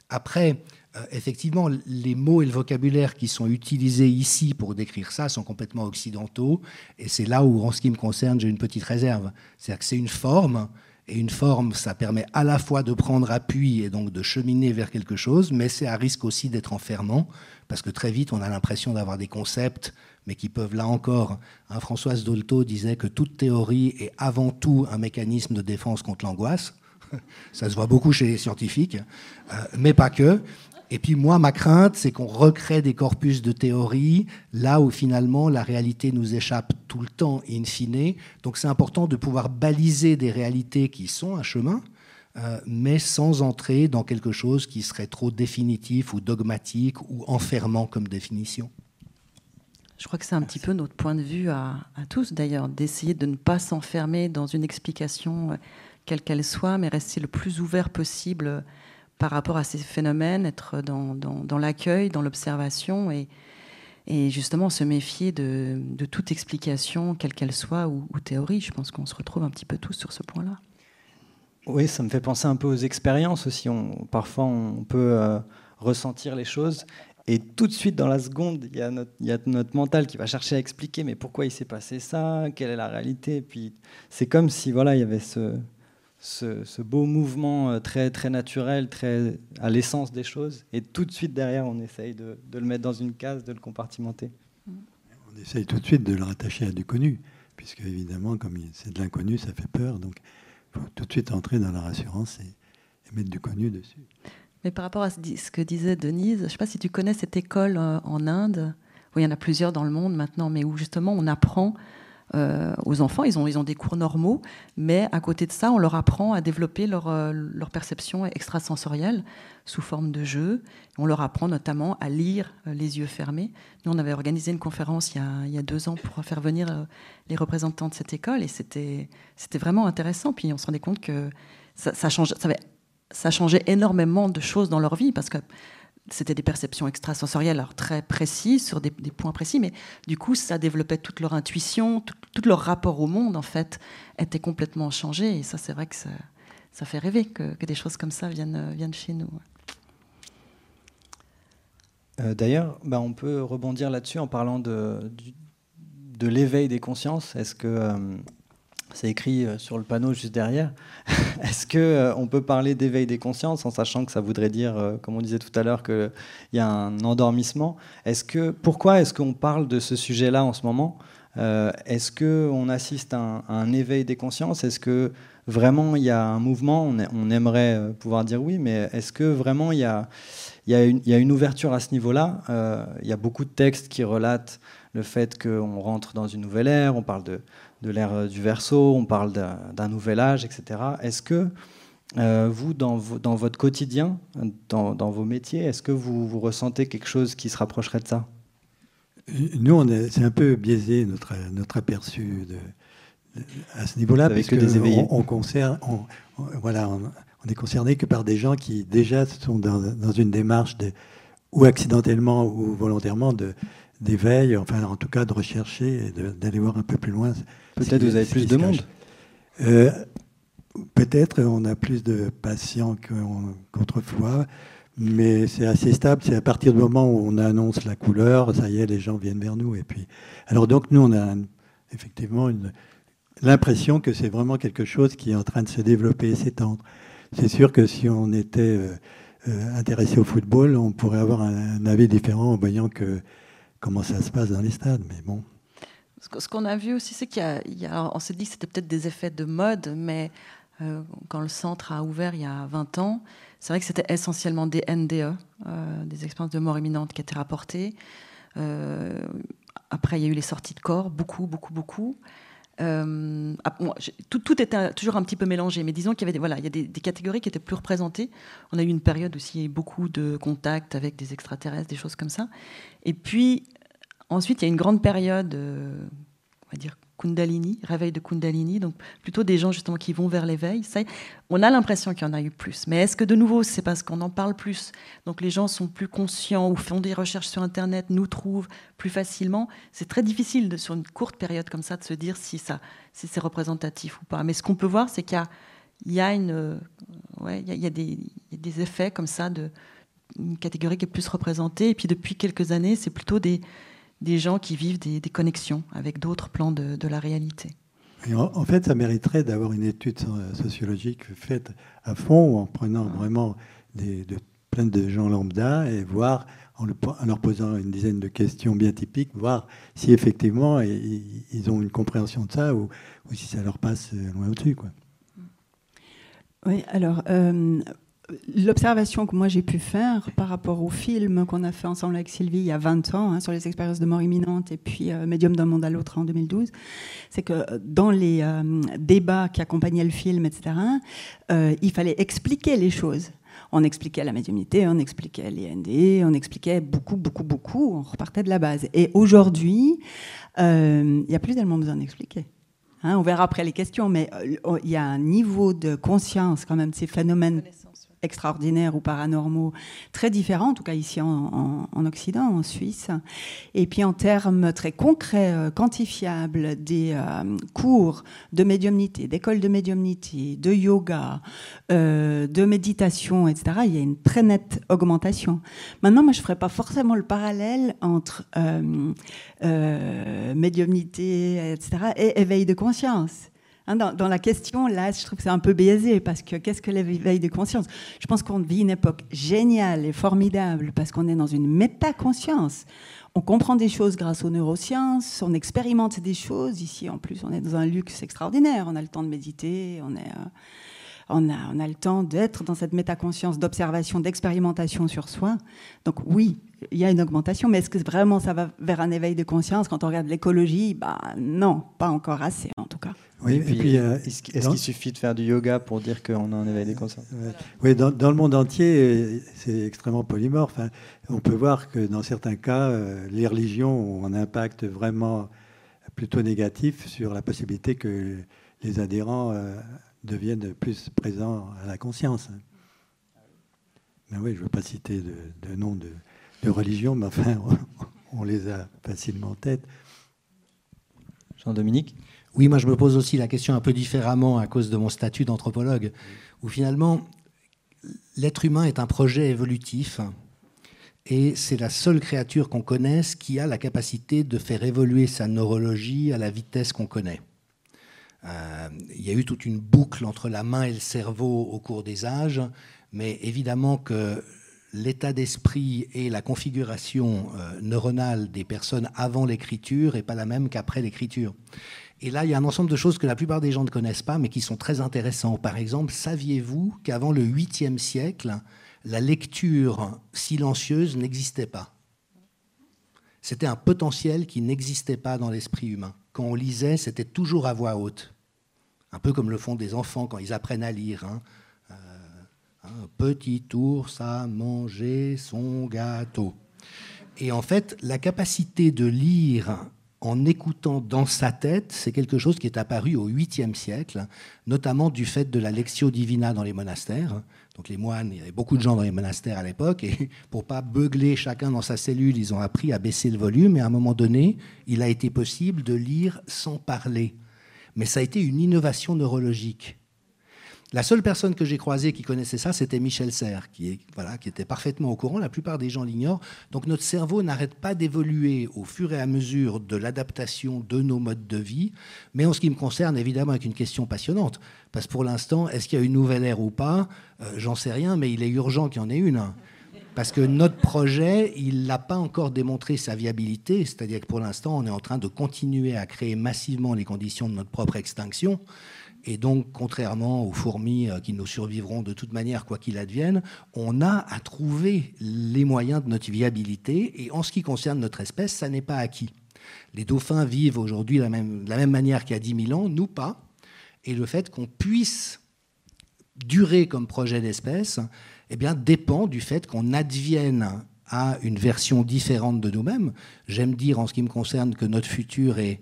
Après, euh, effectivement, les mots et le vocabulaire qui sont utilisés ici pour décrire ça sont complètement occidentaux. Et c'est là où, en ce qui me concerne, j'ai une petite réserve. C'est-à-dire que c'est une forme. Et une forme, ça permet à la fois de prendre appui et donc de cheminer vers quelque chose, mais c'est à risque aussi d'être enfermant, parce que très vite, on a l'impression d'avoir des concepts, mais qui peuvent, là encore, hein, Françoise Dolto disait que toute théorie est avant tout un mécanisme de défense contre l'angoisse. Ça se voit beaucoup chez les scientifiques, euh, mais pas que. Et puis moi, ma crainte, c'est qu'on recrée des corpus de théorie là où finalement la réalité nous échappe tout le temps, in fine. Donc c'est important de pouvoir baliser des réalités qui sont un chemin, euh, mais sans entrer dans quelque chose qui serait trop définitif ou dogmatique ou enfermant comme définition. Je crois que c'est un petit peu notre point de vue à, à tous d'ailleurs, d'essayer de ne pas s'enfermer dans une explication euh, quelle qu'elle soit, mais rester le plus ouvert possible par rapport à ces phénomènes, être dans, l'accueil, dans l'observation et, et, justement se méfier de, de toute explication, quelle qu'elle soit, ou, ou, théorie. Je pense qu'on se retrouve un petit peu tous sur ce point-là. Oui, ça me fait penser un peu aux expériences aussi. On, parfois, on peut euh, ressentir les choses et tout de suite, dans la seconde, il y, a notre, il y, a notre, mental qui va chercher à expliquer mais pourquoi il s'est passé ça, quelle est la réalité? Et puis c'est comme si voilà, il y avait ce, ce, ce, beau mouvement euh, très, très naturel, très à l'essence des choses, et tout de suite derrière, on essaye de, de, le mettre dans une case, de le compartimenter. On essaye tout de suite de le rattacher à du connu, puisque évidemment, comme c'est de l'inconnu, ça fait peur, donc il faut tout de suite entrer dans la rassurance et, et, mettre du connu dessus. Mais par rapport à ce que disait Denise, je ne sais pas si tu connais cette école euh, en Inde, où il y en a plusieurs dans le monde maintenant, mais où justement on apprend euh, aux enfants. Ils ont, ils ont des cours normaux, mais à côté de ça, on leur apprend à développer leur, euh, leur perception extrasensorielle sous forme de jeu. On leur apprend notamment à lire euh, les yeux fermés. Nous, on avait organisé une conférence il y a, il y a deux ans pour faire venir les représentants de cette école, et c'était vraiment intéressant. Puis on se rendait compte que ça, change, ça, ça changeait énormément de choses dans leur vie, parce que c'était des perceptions extrasensorielles alors très précises sur des, points précis, mais du coup, ça développait toute leur intuition, tout, leur rapport au monde, en fait, était complètement changé. Et ça, c'est vrai que ça, fait rêver que, des choses comme ça viennent, viennent chez nous. Euh, D'ailleurs, bah, on peut rebondir là-dessus en parlant de, de l'éveil des consciences. Est-ce que euh, c'est écrit euh, sur le panneau juste derrière. Est-ce qu'on euh, peut parler d'éveil des consciences en sachant que ça voudrait dire, euh, comme on disait tout à l'heure, qu'il y a un endormissement? Est-ce que, Pourquoi est-ce qu'on parle de ce sujet-là en ce moment? Est-ce qu'on assiste à un, éveil des consciences? Est-ce que vraiment il y a un mouvement? On, on, aimerait pouvoir dire oui, mais est-ce que vraiment il y a, y, a une ouverture à ce niveau-là? Il y a beaucoup de textes qui relatent le fait qu'on rentre dans une nouvelle ère, on parle de, l'ère du verso, on parle d'un nouvel âge, etc. Est-ce que euh, vous, dans, votre quotidien, dans, vos métiers, est-ce que vous, ressentez quelque chose qui se rapprocherait de ça? Nous, c'est un peu biaisé notre, notre aperçu de, à ce niveau-là, parce qu'on on, on, voilà, on est concerné que par des gens qui déjà sont dans, une démarche de, ou accidentellement ou volontairement d'éveil, enfin en tout cas de rechercher et d'aller voir un peu plus loin. Peut-être vous avez plus de monde. Euh, peut-être on a plus de patients qu'autrefois, mais c'est assez stable. C'est à partir du moment où on annonce la couleur, ça y est, les gens viennent vers nous. Et puis, alors donc nous on a effectivement l'impression que c'est vraiment quelque chose qui est en train de se développer et s'étendre. C'est sûr que si on était euh, euh, intéressé au football, on pourrait avoir un, avis différent en voyant que, comment ça se passe dans les stades. Mais bon. Ce qu'on a vu aussi, c'est qu'il y, a, on s'est dit que c'était peut-être des effets de mode, mais euh, quand le centre a ouvert il y a 20 ans, c'est vrai que c'était essentiellement des NDE, des expériences de mort imminente qui étaient rapportées. après, il y a eu les sorties de corps, beaucoup, beaucoup, beaucoup. Euh, ah, tout, tout, était toujours un petit peu mélangé, mais disons qu'il y avait des, voilà, il y a des, catégories qui étaient plus représentées. On a eu une période aussi beaucoup de contacts avec des extraterrestres, des choses comme ça. Et puis ensuite, il y a une grande période, euh, on va dire Kundalini, réveil de Kundalini, donc plutôt des gens justement qui vont vers l'éveil. On a l'impression qu'il y en a eu plus, mais est-ce que de nouveau c'est parce qu'on en parle plus, donc les gens sont plus conscients ou font des recherches sur Internet, nous trouvent plus facilement? C'est très difficile sur une courte période comme ça de se dire si si c'est représentatif ou pas. Mais ce qu'on peut voir, c'est qu'il y a, des, des effets comme ça de une catégorie qui est plus représentée, et puis depuis quelques années, c'est plutôt des des gens qui vivent des, connexions avec d'autres plans de, la réalité. en, fait, ça mériterait d'avoir une étude sociologique faite à fond, en prenant vraiment des, de, plein de gens lambda et voir, en, leur posant une dizaine de questions bien typiques, voir si effectivement ils, ont une compréhension de ça ou, si ça leur passe loin au-dessus. Oui, alors, euh, l'observation que moi j'ai pu faire par rapport au film qu'on a fait ensemble avec Sylvie il y a 20 ans hein, sur les expériences de mort imminente et puis euh, Médium d'un monde à l'autre en 2012, c'est que euh, dans les euh, débats qui accompagnaient le film, etc., il fallait expliquer les choses. On expliquait la médiumnité, on expliquait les ND, on expliquait beaucoup, beaucoup, beaucoup, on repartait de la base. Et aujourd'hui, il n'y a plus tellement besoin d'expliquer. Hein, on verra après les questions, mais il y a un niveau de conscience quand même de ces phénomènes extraordinaires ou paranormaux très différents, en tout cas ici en, Occident, en Suisse. Et puis en termes très concrets, euh, quantifiables, des euh, cours de médiumnité, d'école de médiumnité, de yoga, euh, de méditation, etc., il y a une très nette augmentation. Maintenant, moi, je ne ferai pas forcément le parallèle entre médiumnité, etc., et éveil de conscience. Hein, dans, la question, là, je trouve que c'est un peu biaisé parce que qu'est-ce que l'éveil de conscience? Je pense qu'on vit une époque géniale et formidable parce qu'on est dans une métaconscience. On comprend des choses grâce aux neurosciences, on expérimente des choses. Ici, en plus, on est dans un luxe extraordinaire. On a le temps de méditer, on. Euh, a, le temps d'être dans cette métaconscience d'observation, d'expérimentation sur soi. Donc oui, il y a une augmentation, mais est-ce que vraiment ça va vers un éveil de conscience? Quand on regarde l'écologie, bah, non, pas encore assez en tout cas. Oui, et puis, euh, est-ce qu'il suffit de faire du yoga pour dire qu'on a un éveil des consciences Oui, dans, le monde entier, c'est extrêmement polymorphe. Hein. On peut voir que dans certains cas, euh, les religions ont un impact vraiment plutôt négatif sur la possibilité que les adhérents euh, deviennent plus présents à la conscience. Mais oui, je ne veux pas citer de, nom de, de religion, mais enfin, on les a facilement en tête. Jean-Dominique? Oui, moi je me pose aussi la question un peu différemment à cause de mon statut d'anthropologue, où finalement l'être humain est un projet évolutif et c'est la seule créature qu'on connaisse qui a la capacité de faire évoluer sa neurologie à la vitesse qu'on connaît. Euh, il y a eu toute une boucle entre la main et le cerveau au cours des âges, mais évidemment que l'état d'esprit et la configuration euh, neuronale des personnes avant l'écriture n'est pas la même qu'après l'écriture. Et là, il y a un ensemble de choses que la plupart des gens ne connaissent pas, mais qui sont très intéressantes. Par exemple, saviez-vous qu'avant le 8e siècle, la lecture silencieuse n'existait pas? C'était un potentiel qui n'existait pas dans l'esprit humain. Quand on lisait, c'était toujours à voix haute. Un peu comme le font des enfants quand ils apprennent à lire. Hein. Euh, un petit ours a mangé son gâteau. Et en fait, la capacité de lire en écoutant dans sa tête, c'est quelque chose qui est apparu au 8e siècle, notamment du fait de la lectio divina dans les monastères. Donc les moines, il y avait beaucoup de gens dans les monastères à l'époque, et pour pas beugler chacun dans sa cellule, ils ont appris à baisser le volume, et à un moment donné, il a été possible de lire sans parler. Mais ça a été une innovation neurologique. La seule personne que j'ai croisée qui connaissait ça, c'était Michel Serres, qui, était parfaitement au courant. La plupart des gens l'ignorent. Donc notre cerveau n'arrête pas d'évoluer au fur et à mesure de l'adaptation de nos modes de vie. Mais en ce qui me concerne, évidemment, avec une question passionnante. Parce que pour l'instant, est-ce qu'il y a une nouvelle ère ou pas? Euh, J'en sais rien, mais il est urgent qu'il y en ait une. Parce que notre projet, il n'a pas encore démontré sa viabilité, c'est-à-dire que pour l'instant, on est en train de continuer à créer massivement les conditions de notre propre extinction. Et donc, contrairement aux fourmis euh, qui nous survivront de toute manière, quoi qu'il advienne, on a à trouver les moyens de notre viabilité. Et en ce qui concerne notre espèce, ça n'est pas acquis. Les dauphins vivent aujourd'hui de la même manière qu'il y a 10 000 ans, nous pas. Et le fait qu'on puisse durer comme projet d'espèce eh bien, dépend du fait qu'on advienne à une version différente de nous-mêmes. J'aime dire en ce qui me concerne que notre futur est,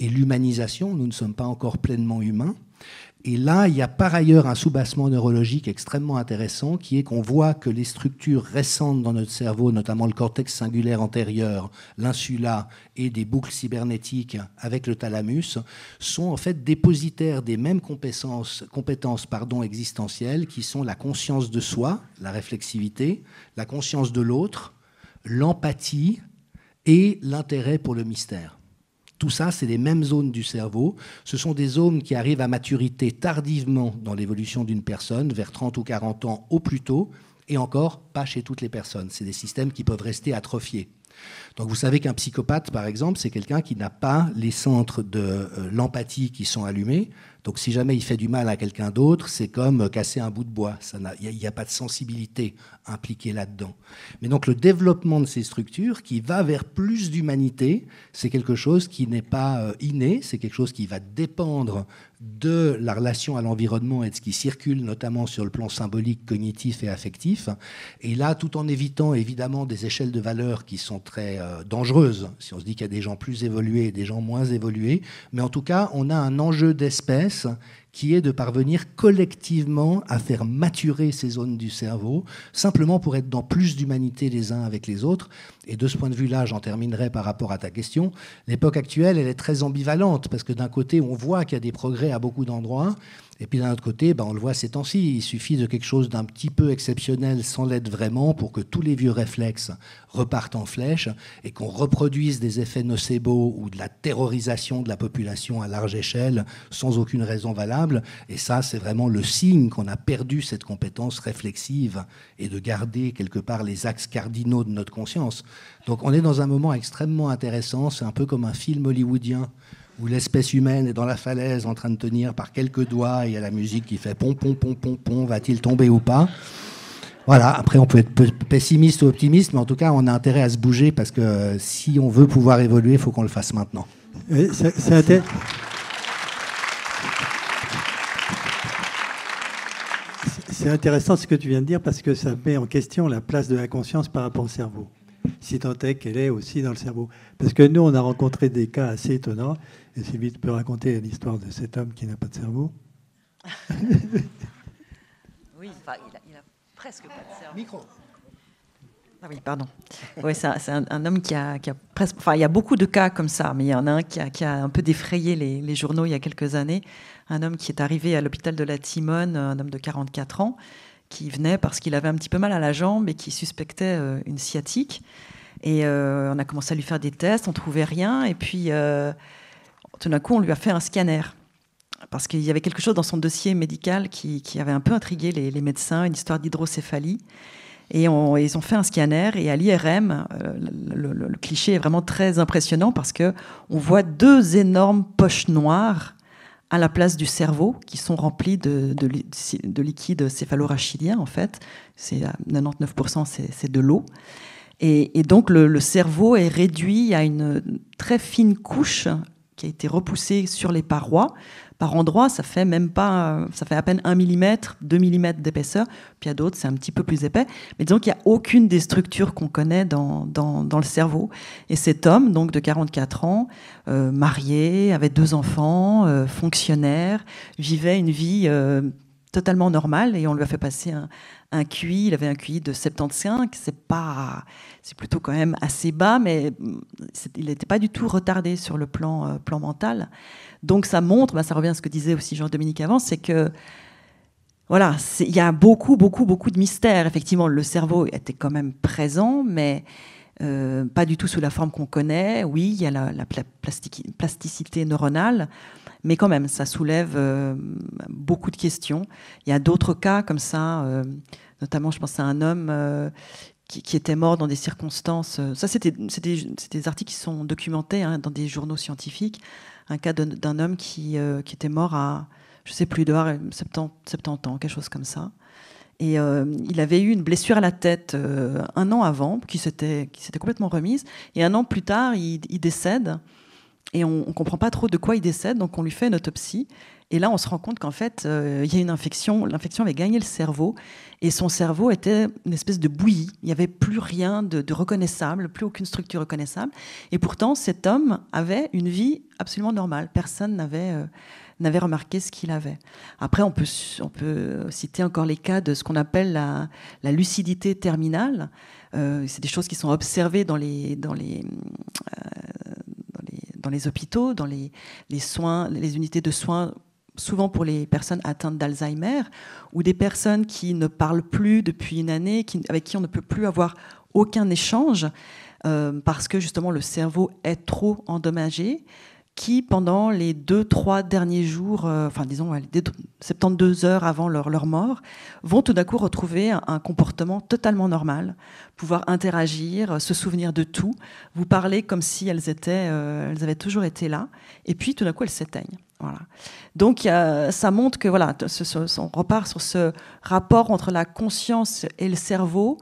est l'humanisation. Nous ne sommes pas encore pleinement humains. Et là, il y a par ailleurs un soubassement neurologique extrêmement intéressant qui est qu'on voit que les structures récentes dans notre cerveau, notamment le cortex singulaire antérieur, l'insula et des boucles cybernétiques avec le thalamus, sont en fait dépositaires des mêmes compétences, pardon, existentielles qui sont la conscience de soi, la réflexivité, la conscience de l'autre, l'empathie et l'intérêt pour le mystère. Tout ça, c'est les mêmes zones du cerveau. Ce sont des zones qui arrivent à maturité tardivement dans l'évolution d'une personne, vers 30 ou 40 ans au plus tôt, et encore pas chez toutes les personnes. C'est des systèmes qui peuvent rester atrophiés. Donc vous savez qu'un psychopathe, par exemple, c'est quelqu'un qui n'a pas les centres de euh, l'empathie qui sont allumés. Donc si jamais il fait du mal à quelqu'un d'autre, c'est comme casser un bout de bois. Il n'y a, pas de sensibilité impliquée là-dedans. Mais donc le développement de ces structures qui va vers plus d'humanité, c'est quelque chose qui n'est pas euh, inné, c'est quelque chose qui va dépendre de la relation à l'environnement et de ce qui circule, notamment sur le plan symbolique, cognitif et affectif. Et là, tout en évitant évidemment des échelles de valeur qui sont très euh, dangereuses, si on se dit qu'il y a des gens plus évolués et des gens moins évolués, mais en tout cas, on a un enjeu d'espèce qui est de parvenir collectivement à faire maturer ces zones du cerveau, simplement pour être dans plus d'humanité les uns avec les autres. Et de ce point de vue-là, j'en terminerai par rapport à ta question. L'époque actuelle, elle est très ambivalente, parce que d'un côté, on voit qu'il y a des progrès à beaucoup d'endroits, et puis d'un autre côté, ben, on le voit ces temps-ci, il suffit de quelque chose d'un petit peu exceptionnel sans l'être vraiment pour que tous les vieux réflexes repartent en flèche et qu'on reproduise des effets nocebo ou de la terrorisation de la population à large échelle sans aucune raison valable. Et ça, c'est vraiment le signe qu'on a perdu cette compétence réflexive et de garder quelque part les axes cardinaux de notre conscience. Donc on est dans un moment extrêmement intéressant, c'est un peu comme un film hollywoodien où l'espèce humaine est dans la falaise en train de tenir par quelques doigts et il y a la musique qui fait pom pom pom pom pom, va-t-il tomber ou pas? Voilà, après on peut être pessimiste ou optimiste, mais en tout cas on a intérêt à se bouger parce que si on veut pouvoir évoluer, il faut qu'on le fasse maintenant. C'est intéressant ce que tu viens de dire parce que ça met en question la place de la conscience par rapport au cerveau si tant est qu'elle est aussi dans le cerveau. Parce que nous, on a rencontré des cas assez étonnants. Et Sylvie, tu peux raconter l'histoire de cet homme qui n'a pas de cerveau Oui, il, a, presque pas de cerveau. Micro. Ah oui, pardon. Oui, c'est un, homme qui a, presque. Enfin, il y a beaucoup de cas comme ça, mais il y en a un qui a, un peu défrayé les, les, journaux il y a quelques années. Un homme qui est arrivé à l'hôpital de la Timone, un homme de 44 ans, qui venait parce qu'il avait un petit peu mal à la jambe et qui suspectait euh, une sciatique. Et euh, on a commencé à lui faire des tests, on trouvait rien. Et puis, euh, tout d'un coup, on lui a fait un scanner. Parce qu'il y avait quelque chose dans son dossier médical qui, avait un peu intrigué les, médecins, une histoire d'hydrocéphalie. Et ils ont fait un scanner et à l'IRM, le, le, cliché est vraiment très impressionnant parce que on voit deux énormes poches noires à la place du cerveau, qui sont remplis de, de, liquide céphalorachidien, en fait. C'est 99%, c'est de l'eau. Et, donc, le, cerveau est réduit à une très fine couche qui a été repoussée sur les parois par endroits, ça fait même pas, ça fait à peine 1 mm, 2 mm d'épaisseur. Puis a d'autres, c'est un petit peu plus épais. Mais disons qu'il n'y a aucune des structures qu'on connaît dans, dans, le cerveau. Et cet homme, donc de 44 ans, euh, marié, avait deux enfants, euh, fonctionnaire, vivait une vie euh, totalement normale et on lui a fait passer un, un QI, il avait un QI de 75, c'est pas, c'est plutôt quand même assez bas, mais il n'était pas du tout retardé sur le plan, plan mental. Donc ça montre, bah, ça revient à ce que disait aussi Jean-Dominique avant, c'est que voilà, il y a beaucoup, beaucoup, beaucoup de mystères. Effectivement, le cerveau était quand même présent, mais euh, pas du tout sous la forme qu'on connaît. Oui, il y a la, plasticité neuronale, mais quand même, ça soulève euh, beaucoup de questions. Il y a d'autres cas comme ça, euh, notamment, je pense à un homme qui, était mort dans des circonstances. Ça, c'était des articles qui sont documentés hein, dans des journaux scientifiques un cas d'un homme qui, euh, qui, était mort à, je sais plus, de 70, 70 ans, quelque chose comme ça. Et euh, il avait eu une blessure à la tête euh, un an avant, qui s'était complètement remise. Et un an plus tard, il, décède. Et on ne comprend pas trop de quoi il décède, donc on lui fait une autopsie. Et là, on se rend compte qu'en fait, il y a une infection. L'infection avait gagné le cerveau. Et son cerveau était une espèce de bouillie. Il n'y avait plus rien de, reconnaissable, plus aucune structure reconnaissable. Et pourtant, cet homme avait une vie absolument normale. Personne n'avait euh, n'avait remarqué ce qu'il avait. Après, on peut, on peut citer encore les cas de ce qu'on appelle la, la, lucidité terminale. Euh, c'est des choses qui sont observées dans les, dans les, euh, dans les, hôpitaux, dans les, les, soins, les unités de soins souvent pour les personnes atteintes d'Alzheimer, ou des personnes qui ne parlent plus depuis une année, avec qui on ne peut plus avoir aucun échange, euh, parce que justement le cerveau est trop endommagé, qui pendant les deux, trois derniers jours, euh, enfin disons 72 heures avant leur, leur mort, vont tout d'un coup retrouver un, comportement totalement normal, pouvoir interagir, se souvenir de tout, vous parler comme si elles, étaient, euh, elles avaient toujours été là, et puis tout d'un coup elles s'éteignent. Voilà. Donc ça montre que voilà, on repart sur ce rapport entre la conscience et le cerveau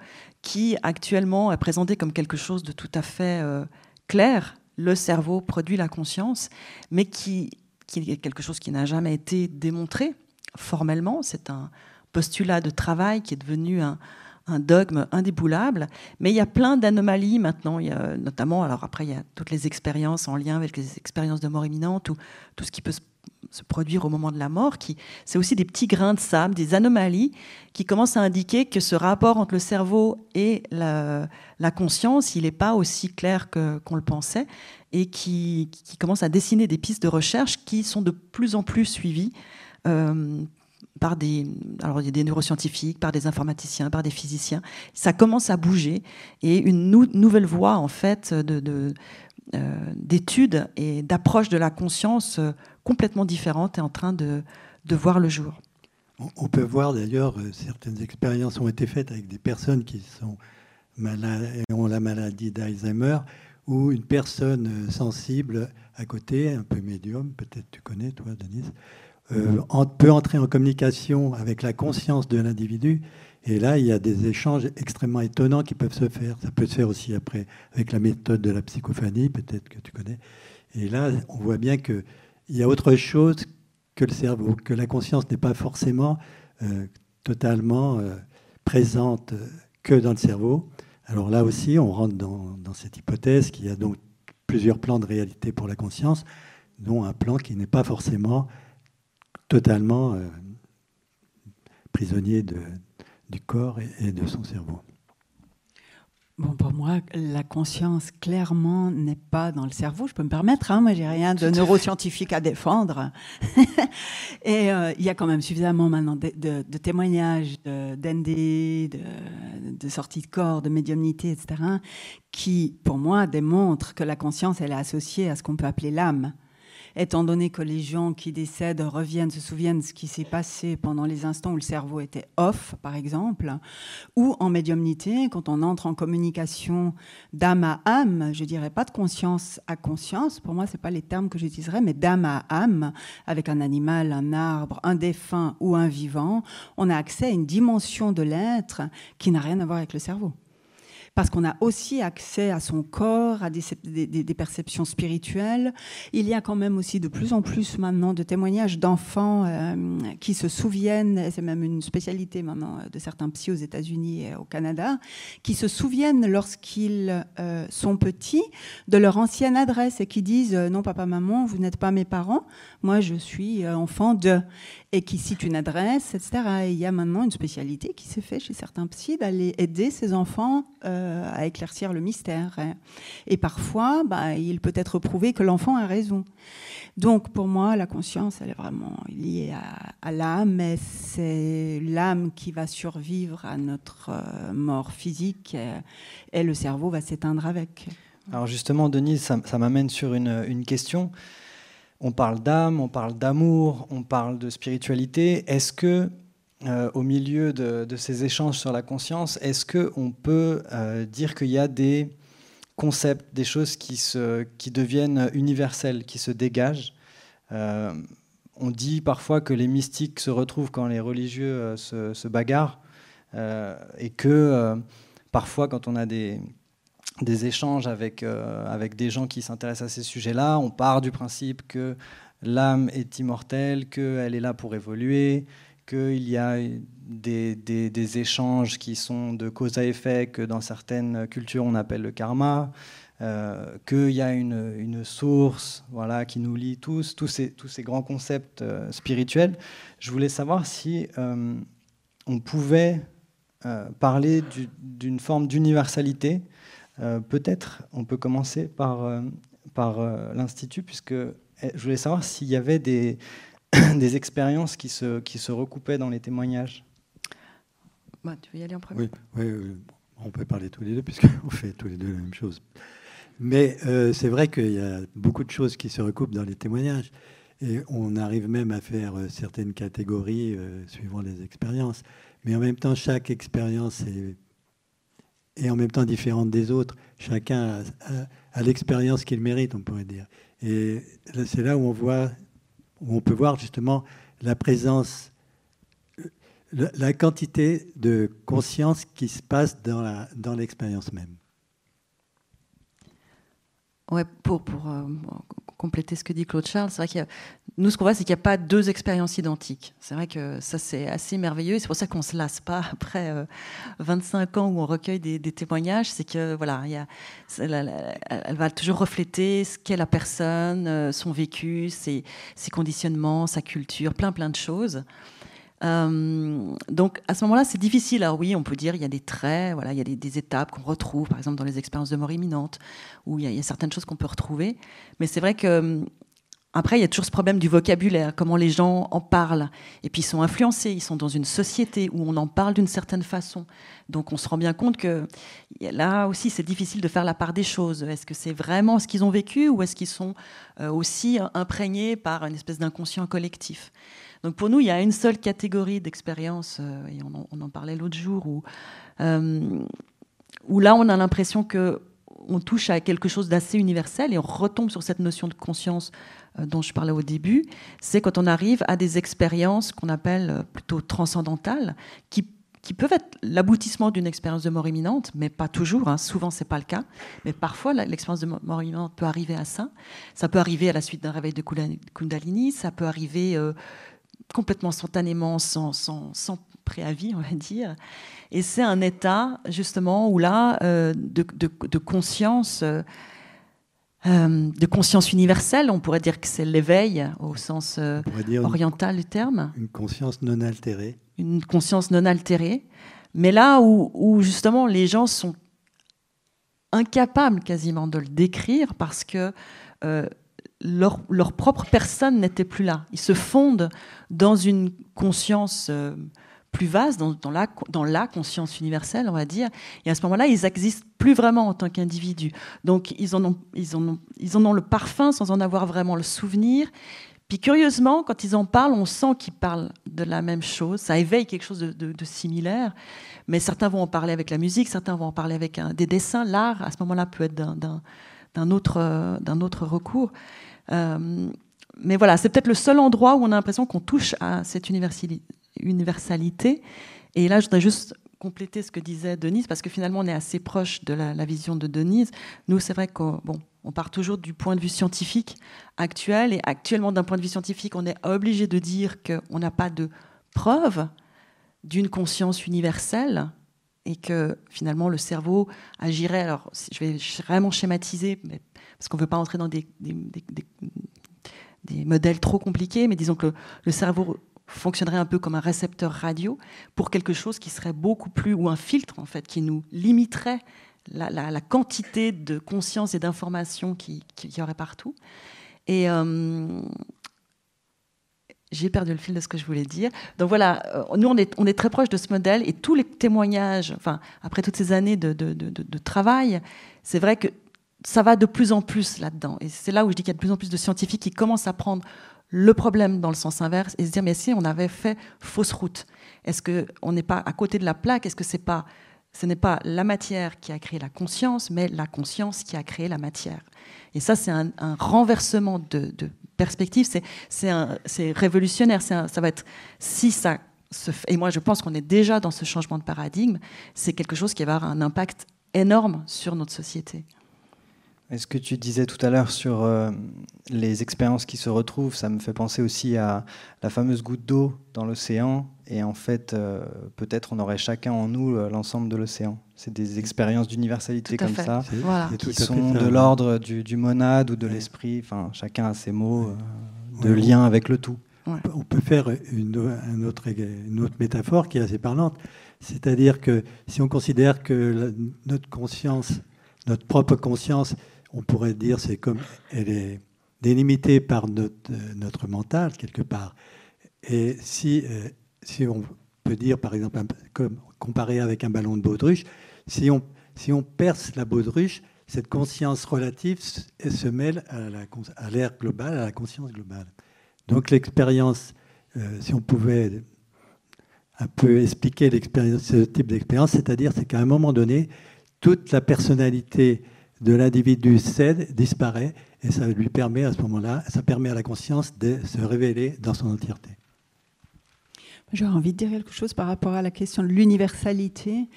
qui actuellement est présenté comme quelque chose de tout à fait euh, clair. Le cerveau produit la conscience, mais qui, est quelque chose qui n'a jamais été démontré formellement. C'est un postulat de travail qui est devenu un, un dogme indéboulable, mais il y a plein d'anomalies maintenant. Il y a notamment, alors après, il y a toutes les expériences en lien avec les expériences de mort imminente ou tout ce qui peut se, produire au moment de la mort. Qui, c'est aussi des petits grains de sable, des anomalies qui commencent à indiquer que ce rapport entre le cerveau et la, conscience, il n'est pas aussi clair que, qu'on le pensait et qui, qui commence à dessiner des pistes de recherche qui sont de plus en plus suivies. Euh, par des, alors il y a des neuroscientifiques, par des informaticiens, par des physiciens. Ça commence à bouger et une nouvelle voie en fait de, d'études et d'approche de la conscience euh, complètement différente est en train de, de voir le jour. On peut voir d'ailleurs euh, certaines expériences ont été faites avec des personnes qui sont malades et ont la maladie d'Alzheimer ou une personne sensible à côté, un peu médium, peut-être tu connais toi Denise, euh, peut entrer en communication avec la conscience de l'individu. Et là, il y a des échanges extrêmement étonnants qui peuvent se faire. Ça peut se faire aussi après avec la méthode de la psychophanie, peut-être que tu connais. Et là, on voit bien qu'il y a autre chose que le cerveau, que la conscience n'est pas forcément euh, totalement euh, présente que dans le cerveau. Alors là aussi, on rentre dans, cette hypothèse qu'il y a donc plusieurs plans de réalité pour la conscience, dont un plan qui n'est pas forcément totalement euh, prisonnier de, du corps et, de son cerveau. Bon, pour moi, la conscience, clairement, n'est pas dans le cerveau. Je peux me permettre, hein, moi, j'ai rien de neuroscientifique à défendre. et euh, il y a quand même suffisamment maintenant de, témoignages d'ND, de, de sorties de corps, de médiumnité, etc., qui, pour moi, démontrent que la conscience, elle est associée à ce qu'on peut appeler l'âme. Étant donné que les gens qui décèdent reviennent, se souviennent de ce qui s'est passé pendant les instants où le cerveau était off, par exemple, ou en médiumnité, quand on entre en communication d'âme à âme, je dirais pas de conscience à conscience, pour moi, c'est pas les termes que j'utiliserais, mais d'âme à âme, avec un animal, un arbre, un défunt ou un vivant, on a accès à une dimension de l'être qui n'a rien à voir avec le cerveau parce qu'on a aussi accès à son corps, à des, perceptions spirituelles. Il y a quand même aussi de plus en plus maintenant de témoignages d'enfants euh, qui se souviennent, c'est même une spécialité maintenant de certains psy aux États-Unis et au Canada, qui se souviennent lorsqu'ils euh, sont petits de leur ancienne adresse et qui disent euh, non papa maman vous n'êtes pas mes parents, moi je suis enfant de et qui cite une adresse, etc. Et il y a maintenant une spécialité qui s'est faite chez certains psys d'aller aider ces enfants euh, à éclaircir le mystère. Hein. Et parfois, bah, il peut être prouvé que l'enfant a raison. Donc pour moi, la conscience, elle est vraiment liée à, l'âme, mais c'est l'âme qui va survivre à notre euh, mort physique et, le cerveau va s'éteindre avec. Alors justement, Denise, ça, m'amène sur une question. On parle d'âme, on parle d'amour, on parle de spiritualité. Est-ce que, euh, au milieu de, ces échanges sur la conscience, est-ce qu'on peut euh, dire qu'il y a des concepts, des choses qui, qui deviennent universelles, qui se dégagent? Euh, On dit parfois que les mystiques se retrouvent quand les religieux se, bagarrent et que parfois, quand on a des des échanges avec, euh, avec des gens qui s'intéressent à ces sujets-là. On part du principe que l'âme est immortelle, qu'elle est là pour évoluer, qu'il y a des, des, échanges qui sont de cause à effet, que dans certaines cultures on appelle le karma, euh, qu'il y a une, une, source voilà, qui nous lie tous, tous ces, tous ces grands concepts euh, spirituels. Je voulais savoir si on pouvait parler d'une forme d'universalité euh, peut-être on peut commencer par, euh, par euh, l'Institut, puisque eh, je voulais savoir s'il y avait des, des expériences qui se, qui se recoupaient dans les témoignages. Bah, tu veux y aller en premier? Oui, oui, on peut parler tous les deux, puisqu'on fait tous les deux la même chose. Mais c'est vrai qu'il y a beaucoup de choses qui se recoupent dans les témoignages. Et on arrive même à faire certaines catégories suivant les expériences. Mais en même temps, chaque expérience est et en même temps différentes des autres. Chacun a, l'expérience qu'il mérite, on pourrait dire. Et c'est là où on voit, où on peut voir justement la présence, la, quantité de conscience qui se passe dans l'expérience dans même. Ouais, pour, pour euh, compléter ce que dit Claude Charles, c'est vrai que nous, ce qu'on voit, c'est qu'il n'y a pas deux expériences identiques. C'est vrai que ça, c'est assez merveilleux. C'est pour ça qu'on ne se lasse pas après 25 euh, ans où on recueille des, témoignages. C'est que, voilà, elle, va toujours refléter ce qu'est la personne, euh, son vécu, ses, conditionnements, sa culture, plein, plein de choses. Euh, donc à ce moment-là, c'est difficile. Alors oui, on peut dire il y a des traits, voilà, il y a des, étapes qu'on retrouve, par exemple dans les expériences de mort imminente, où il y a, certaines choses qu'on peut retrouver. Mais c'est vrai que après, il y a toujours ce problème du vocabulaire, comment les gens en parlent. Et puis, ils sont influencés, ils sont dans une société où on en parle d'une certaine façon. Donc, on se rend bien compte que là aussi, c'est difficile de faire la part des choses. Est-ce que c'est vraiment ce qu'ils ont vécu ou est-ce qu'ils sont euh, aussi imprégnés par une espèce d'inconscient collectif? Donc, pour nous, il y a une seule catégorie d'expérience, euh, et on en, parlait l'autre jour, où, euh, où là, on a l'impression que on touche à quelque chose d'assez universel et on retombe sur cette notion de conscience euh, dont je parlais au début, c'est quand on arrive à des expériences qu'on appelle plutôt transcendantales, qui, qui peuvent être l'aboutissement d'une expérience de mort imminente, mais pas toujours, hein. souvent c'est pas le cas, mais parfois l'expérience de mort imminente peut arriver à ça, ça peut arriver à la suite d'un réveil de Kundalini, ça peut arriver complètement spontanément, sans, sans, sans, préavis, on va dire, et c'est un état justement où là, de, de, de, conscience... Euh, de conscience universelle. On pourrait dire que c'est l'éveil au sens euh, oriental du terme. Une conscience non altérée. Une conscience non altérée. Mais là où, justement les gens sont incapables quasiment de le décrire parce que euh, leur, propre personne n'était plus là. Ils se fondent dans une conscience plus vaste, dans, la, conscience universelle, on va dire. Et à ce moment-là, ils n'existent plus vraiment en tant qu'individus. Donc, ils en, ont, ils, en ont, ils en ont le parfum sans en avoir vraiment le souvenir. Puis curieusement, quand ils en parlent, on sent qu'ils parlent de la même chose. Ça éveille quelque chose de, similaire. Mais certains vont en parler avec la musique, certains vont en parler avec des dessins. L'art, à ce moment-là, peut être d'un autre, autre recours. Euh, mais voilà, c'est peut-être le seul endroit où on a l'impression qu'on touche à cette universalité. Et là, je voudrais juste compléter ce que disait Denise, parce que finalement, on est assez proche de la, vision de Denise. Nous, c'est vrai qu'on bon, on part toujours du point de vue scientifique actuel, et actuellement, d'un point de vue scientifique, on est obligé de dire qu'on n'a pas de preuve d'une conscience universelle, et que finalement, le cerveau agirait, alors je vais vraiment schématiser, mais, parce qu'on ne veut pas entrer dans des, modèles trop compliqués, mais disons que le, cerveau fonctionnerait un peu comme un récepteur radio pour quelque chose qui serait beaucoup plus, ou un filtre en fait, qui nous limiterait la, quantité de conscience et d'informations qu'il qui y aurait partout. Et euh, j'ai perdu le fil de ce que je voulais dire. Donc voilà, euh, nous on est, très proche de ce modèle et tous les témoignages, enfin après toutes ces années de travail, c'est vrai que ça va de plus en plus là-dedans. Et c'est là où je dis qu'il y a de plus en plus de scientifiques qui commencent à prendre le problème dans le sens inverse et se dire mais si on avait fait fausse route, est-ce qu'on n'est pas à côté de la plaque? Est-ce que c'est pas, ce n'est pas la matière qui a créé la conscience, mais la conscience qui a créé la matière? Et ça, c'est un, renversement de, perspective. C'est révolutionnaire. ça va être si ça et moi je pense qu'on est déjà dans ce changement de paradigme. C'est quelque chose qui va avoir un impact énorme sur notre société. Est-ce que tu disais tout à l'heure sur euh, les expériences qui se retrouvent? Ça me fait penser aussi à la fameuse goutte d'eau dans l'océan. Et en fait, euh, peut-être on aurait chacun en nous euh, l'ensemble de l'océan. C'est des expériences d'universalité comme ça, qui sont de l'ordre du, monade ou de l'esprit. Enfin, chacun a ses mots de lien avec le tout. On peut faire une, autre, une, autre, métaphore qui est assez parlante. C'est-à-dire que si on considère que notre conscience, notre propre conscience, on pourrait dire, c'est comme elle est délimitée par notre, notre mental quelque part. Et si, euh, si on peut dire, par exemple, comme comparé avec un ballon de baudruche, si on, si on perce la baudruche, cette conscience relative se mêle à l'air global, à la conscience globale. Donc l'expérience, euh, si on pouvait un peu expliquer ce type d'expérience, c'est-à-dire c'est qu'à un moment donné, toute la personnalité de l'individu cède, disparaît, et ça lui permet à ce moment-là, ça permet à la conscience de se révéler dans son entièreté. J'aurais envie de dire quelque chose par rapport à la question de l'universalité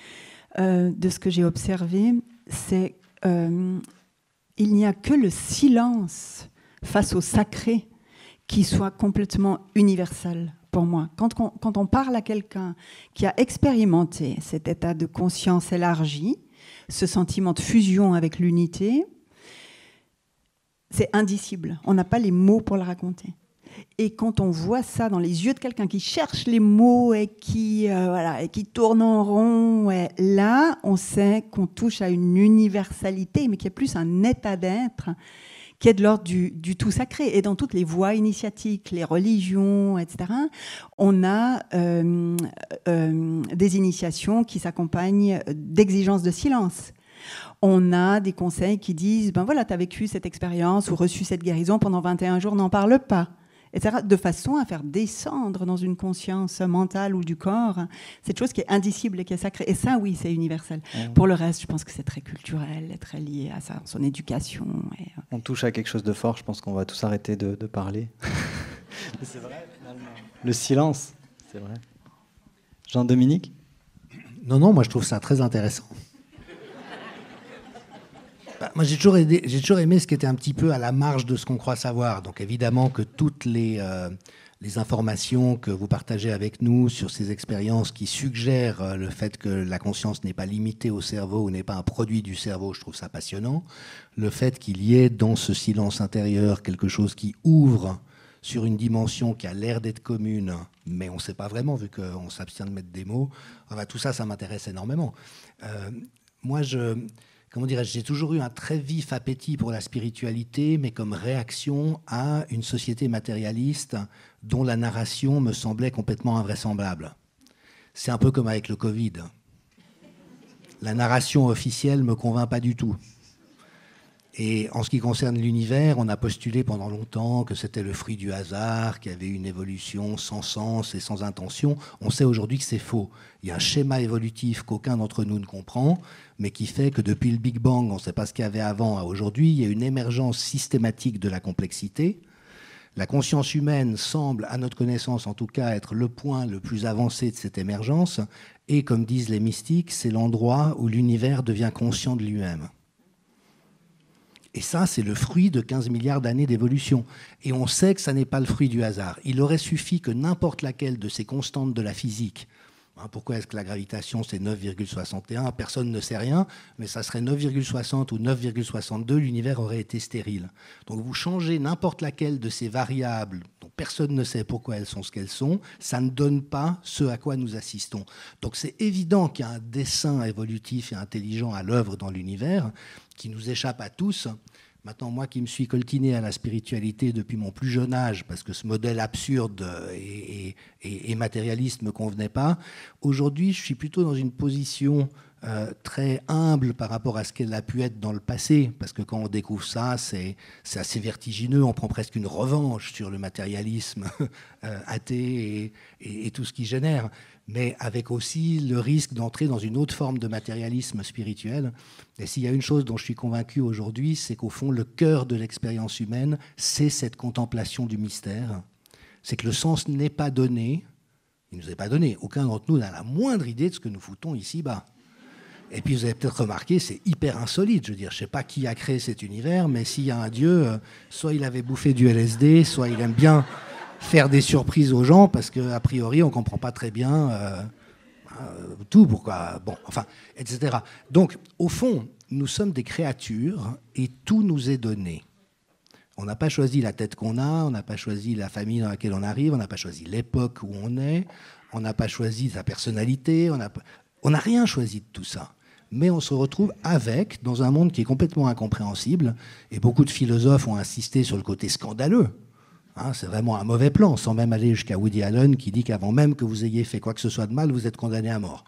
euh, de ce que j'ai observé. C'est euh, il n'y a que le silence face au sacré qui soit complètement universel pour moi. Quand quand on parle à quelqu'un qui a expérimenté cet état de conscience élargi, ce sentiment de fusion avec l'unité, c'est indicible. On n'a pas les mots pour le raconter. Et quand on voit ça dans les yeux de quelqu'un qui cherche les mots et qui, euh, voilà, et qui tourne en rond, là, on sait qu'on touche à une universalité, mais qui est plus un état d'être qui est de l'ordre du, tout sacré. Et dans toutes les voies initiatiques, les religions, etc., on a euh, euh, des initiations qui s'accompagnent d'exigences de silence. On a des conseils qui disent, ben voilà, tu as vécu cette expérience ou reçu cette guérison pendant 21 jours, n'en parle pas de façon à faire descendre dans une conscience mentale ou du corps cette chose qui est indicible et qui est sacrée. Et ça, oui, c'est universel. Mmh. Pour le reste, je pense que c'est très culturel, très lié à ça, son éducation. Euh. On touche à quelque chose de fort, je pense qu'on va tous arrêter de, parler. c'est vrai, finalement. Le silence, c'est vrai. Jean-Dominique? Non, non, moi je trouve ça très intéressant. Bah, moi, j'ai toujours, aimé ce qui était un petit peu à la marge de ce qu'on croit savoir. Donc, évidemment que toutes les, euh, informations que vous partagez avec nous sur ces expériences qui suggèrent euh, le fait que la conscience n'est pas limitée au cerveau ou n'est pas un produit du cerveau, je trouve ça passionnant. Le fait qu'il y ait dans ce silence intérieur quelque chose qui ouvre sur une dimension qui a l'air d'être commune, mais on ne sait pas vraiment vu qu'on s'abstient de mettre des mots. Enfin, tout ça, ça m'intéresse énormément. Euh, moi, je comment dirais-je, j'ai toujours eu un très vif appétit pour la spiritualité, mais comme réaction à une société matérialiste dont la narration me semblait complètement invraisemblable. C'est un peu comme avec le Covid. La narration officielle ne me convainc pas du tout. Et en ce qui concerne l'univers, on a postulé pendant longtemps que c'était le fruit du hasard, qu'il y avait une évolution sans sens et sans intention. On sait aujourd'hui que c'est faux. Il y a un schéma évolutif qu'aucun d'entre nous ne comprend, mais qui fait que depuis le Big Bang, on ne sait pas ce qu'il y avait avant à aujourd'hui, il y a une émergence systématique de la complexité. La conscience humaine semble, à notre connaissance en tout cas, être le point le plus avancé de cette émergence. Et comme disent les mystiques, c'est l'endroit où l'univers devient conscient de lui-même. Et ça, c'est le fruit de 15 milliards d'années d'évolution. Et on sait que ça n'est pas le fruit du hasard. Il aurait suffi que n'importe laquelle de ces constantes de la physique, pourquoi est-ce que la gravitation c'est 9,61 Personne ne sait rien, mais ça serait 9,60 ou 9,62, l'univers aurait été stérile. Donc vous changez n'importe laquelle de ces variables dont personne ne sait pourquoi elles sont ce qu'elles sont, ça ne donne pas ce à quoi nous assistons. Donc c'est évident qu'il y a un dessin évolutif et intelligent à l'œuvre dans l'univers, qui nous échappe à tous. Maintenant, moi qui me suis coltiné à la spiritualité depuis mon plus jeune âge, parce que ce modèle absurde et, matérialiste ne me convenait pas, aujourd'hui, je suis plutôt dans une position euh, très humble par rapport à ce qu'elle a pu être dans le passé, parce que quand on découvre ça, c'est assez vertigineux, on prend presque une revanche sur le matérialisme euh, athée et, tout ce qui génère mais avec aussi le risque d'entrer dans une autre forme de matérialisme spirituel. Et s'il y a une chose dont je suis convaincu aujourd'hui, c'est qu'au fond, le cœur de l'expérience humaine, c'est cette contemplation du mystère. C'est que le sens n'est pas donné, il ne nous est pas donné. Aucun d'entre nous n'a la moindre idée de ce que nous foutons ici-bas. Et puis vous avez peut-être remarqué, c'est hyper insolite. Je veux dire, je ne sais pas qui a créé cet univers, mais s'il y a un Dieu, euh, soit il avait bouffé du LSD, soit il aime bien faire des surprises aux gens parce qu'a priori, on ne comprend pas très bien euh, euh, tout, pourquoi, bon, enfin, etc. Donc, au fond, nous sommes des créatures et tout nous est donné. On n'a pas choisi la tête qu'on a, on n'a pas choisi la famille dans laquelle on arrive, on n'a pas choisi l'époque où on est, on n'a pas choisi sa personnalité, on n'a rien choisi de tout ça. Mais on se retrouve avec, dans un monde qui est complètement incompréhensible, et beaucoup de philosophes ont insisté sur le côté scandaleux Hein, c'est vraiment un mauvais plan, sans même aller jusqu'à Woody Allen qui dit qu'avant même que vous ayez fait quoi que ce soit de mal, vous êtes condamné à mort.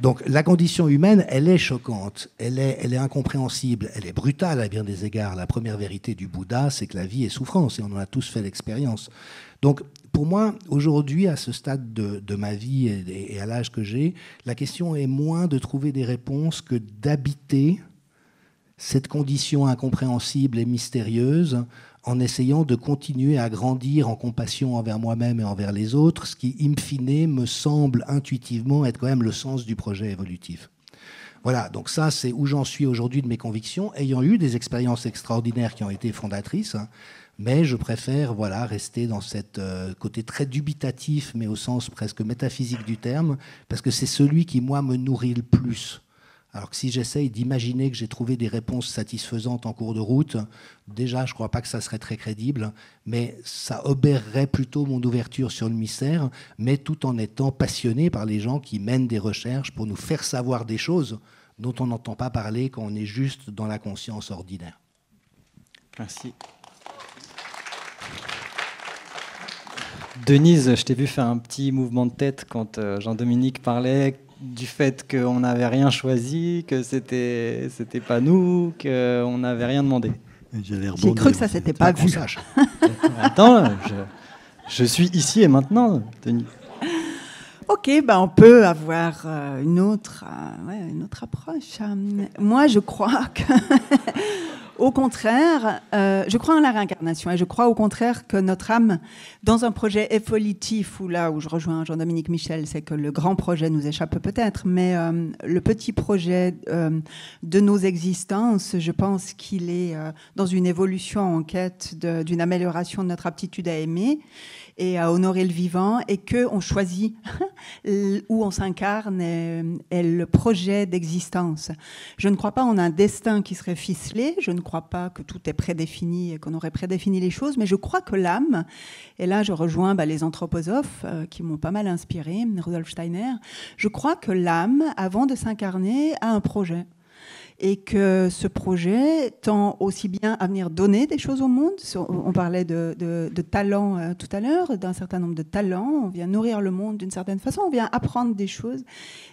Donc la condition humaine, elle est choquante, elle est, elle est incompréhensible, elle est brutale à bien des égards. La première vérité du Bouddha, c'est que la vie est souffrance, et on en a tous fait l'expérience. Donc pour moi, aujourd'hui, à ce stade de, ma vie et, à l'âge que j'ai, la question est moins de trouver des réponses que d'habiter cette condition incompréhensible et mystérieuse en essayant de continuer à grandir en compassion envers moi-même et envers les autres, ce qui, in fine, me semble intuitivement être quand même le sens du projet évolutif. Voilà, donc ça, c'est où j'en suis aujourd'hui de mes convictions, ayant eu des expériences extraordinaires qui ont été fondatrices, hein, mais je préfère voilà, rester dans ce euh, côté très dubitatif, mais au sens presque métaphysique du terme, parce que c'est celui qui, moi, me nourrit le plus. Alors que si j'essaye d'imaginer que j'ai trouvé des réponses satisfaisantes en cours de route, déjà, je ne crois pas que ça serait très crédible, mais ça obérerait plutôt mon ouverture sur le mystère, mais tout en étant passionné par les gens qui mènent des recherches pour nous faire savoir des choses dont on n'entend pas parler quand on est juste dans la conscience ordinaire. Merci. Denise, je t'ai vu faire un petit mouvement de tête quand euh, Jean-Dominique parlait du fait qu'on n'avait rien choisi, que c'était c'était pas nous, qu'on n'avait rien demandé. J'ai cru que ça s'était pas vu. Attends, je, je, suis ici et maintenant, Denis. Ok, ben on peut avoir euh, une autre, euh, ouais, une autre approche. Moi, je crois que au contraire, euh, je crois en la réincarnation et je crois au contraire que notre âme, dans un projet évolutif, où là où je rejoins Jean-Dominique Michel, c'est que le grand projet nous échappe peut-être, mais euh, le petit projet euh, de nos existences, je pense qu'il est dans une évolution en quête d'une amélioration de notre aptitude à aimer et à honorer le vivant et que on choisit où on s'incarne et, le projet d'existence. Je ne crois pas en un destin qui serait ficelé, je ne crois pas que tout est prédéfini et qu'on aurait prédéfini les choses, mais je crois que l'âme, et là je rejoins bah, les anthroposophes euh, qui m'ont pas mal inspiré, Rudolf Steiner, je crois que l'âme, avant de s'incarner, a un projet et que ce projet tend aussi bien à venir donner des choses au monde. On parlait de, de, talent euh, tout à l'heure, d'un certain nombre de talents. On vient nourrir le monde d'une certaine façon, on vient apprendre des choses.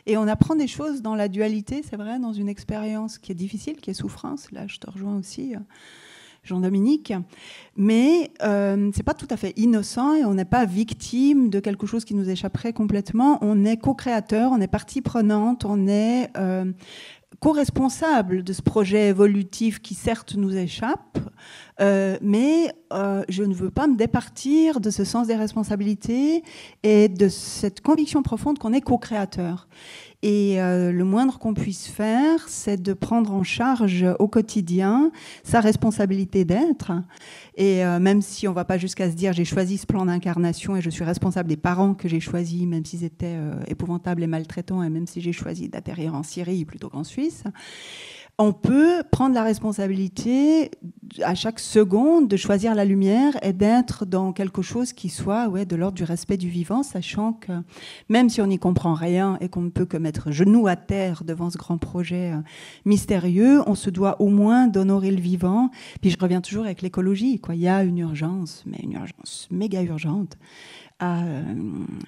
Et on apprend des choses dans la dualité, c'est vrai, dans une expérience qui est difficile, qui est souffrance. Là, je te rejoins aussi. Euh, Jean-Dominique, mais euh, c'est pas tout à fait innocent et on n'est pas victime de quelque chose qui nous échapperait complètement. On est co-créateur, on est partie prenante, on est euh, co-responsable de ce projet évolutif qui certes nous échappe, euh, mais euh, je ne veux pas me départir de ce sens des responsabilités et de cette conviction profonde qu'on est co-créateur. Et euh, le moindre qu'on puisse faire, c'est de prendre en charge au quotidien sa responsabilité d'être. Et euh, même si on ne va pas jusqu'à se dire j'ai choisi ce plan d'incarnation et je suis responsable des parents que j'ai choisis, même s'ils étaient euh, épouvantables et maltraitants, et même si j'ai choisi d'atterrir en Syrie plutôt qu'en Suisse, on peut prendre la responsabilité à chaque seconde de choisir la lumière et d'être dans quelque chose qui soit ouais, de l'ordre du respect du vivant, sachant que même si on n'y comprend rien et qu'on ne peut que mettre genou à terre devant ce grand projet euh, mystérieux, on se doit au moins d'honorer le vivant. Puis je reviens toujours avec l'écologie. Il y a une urgence, mais une urgence méga urgente à, euh,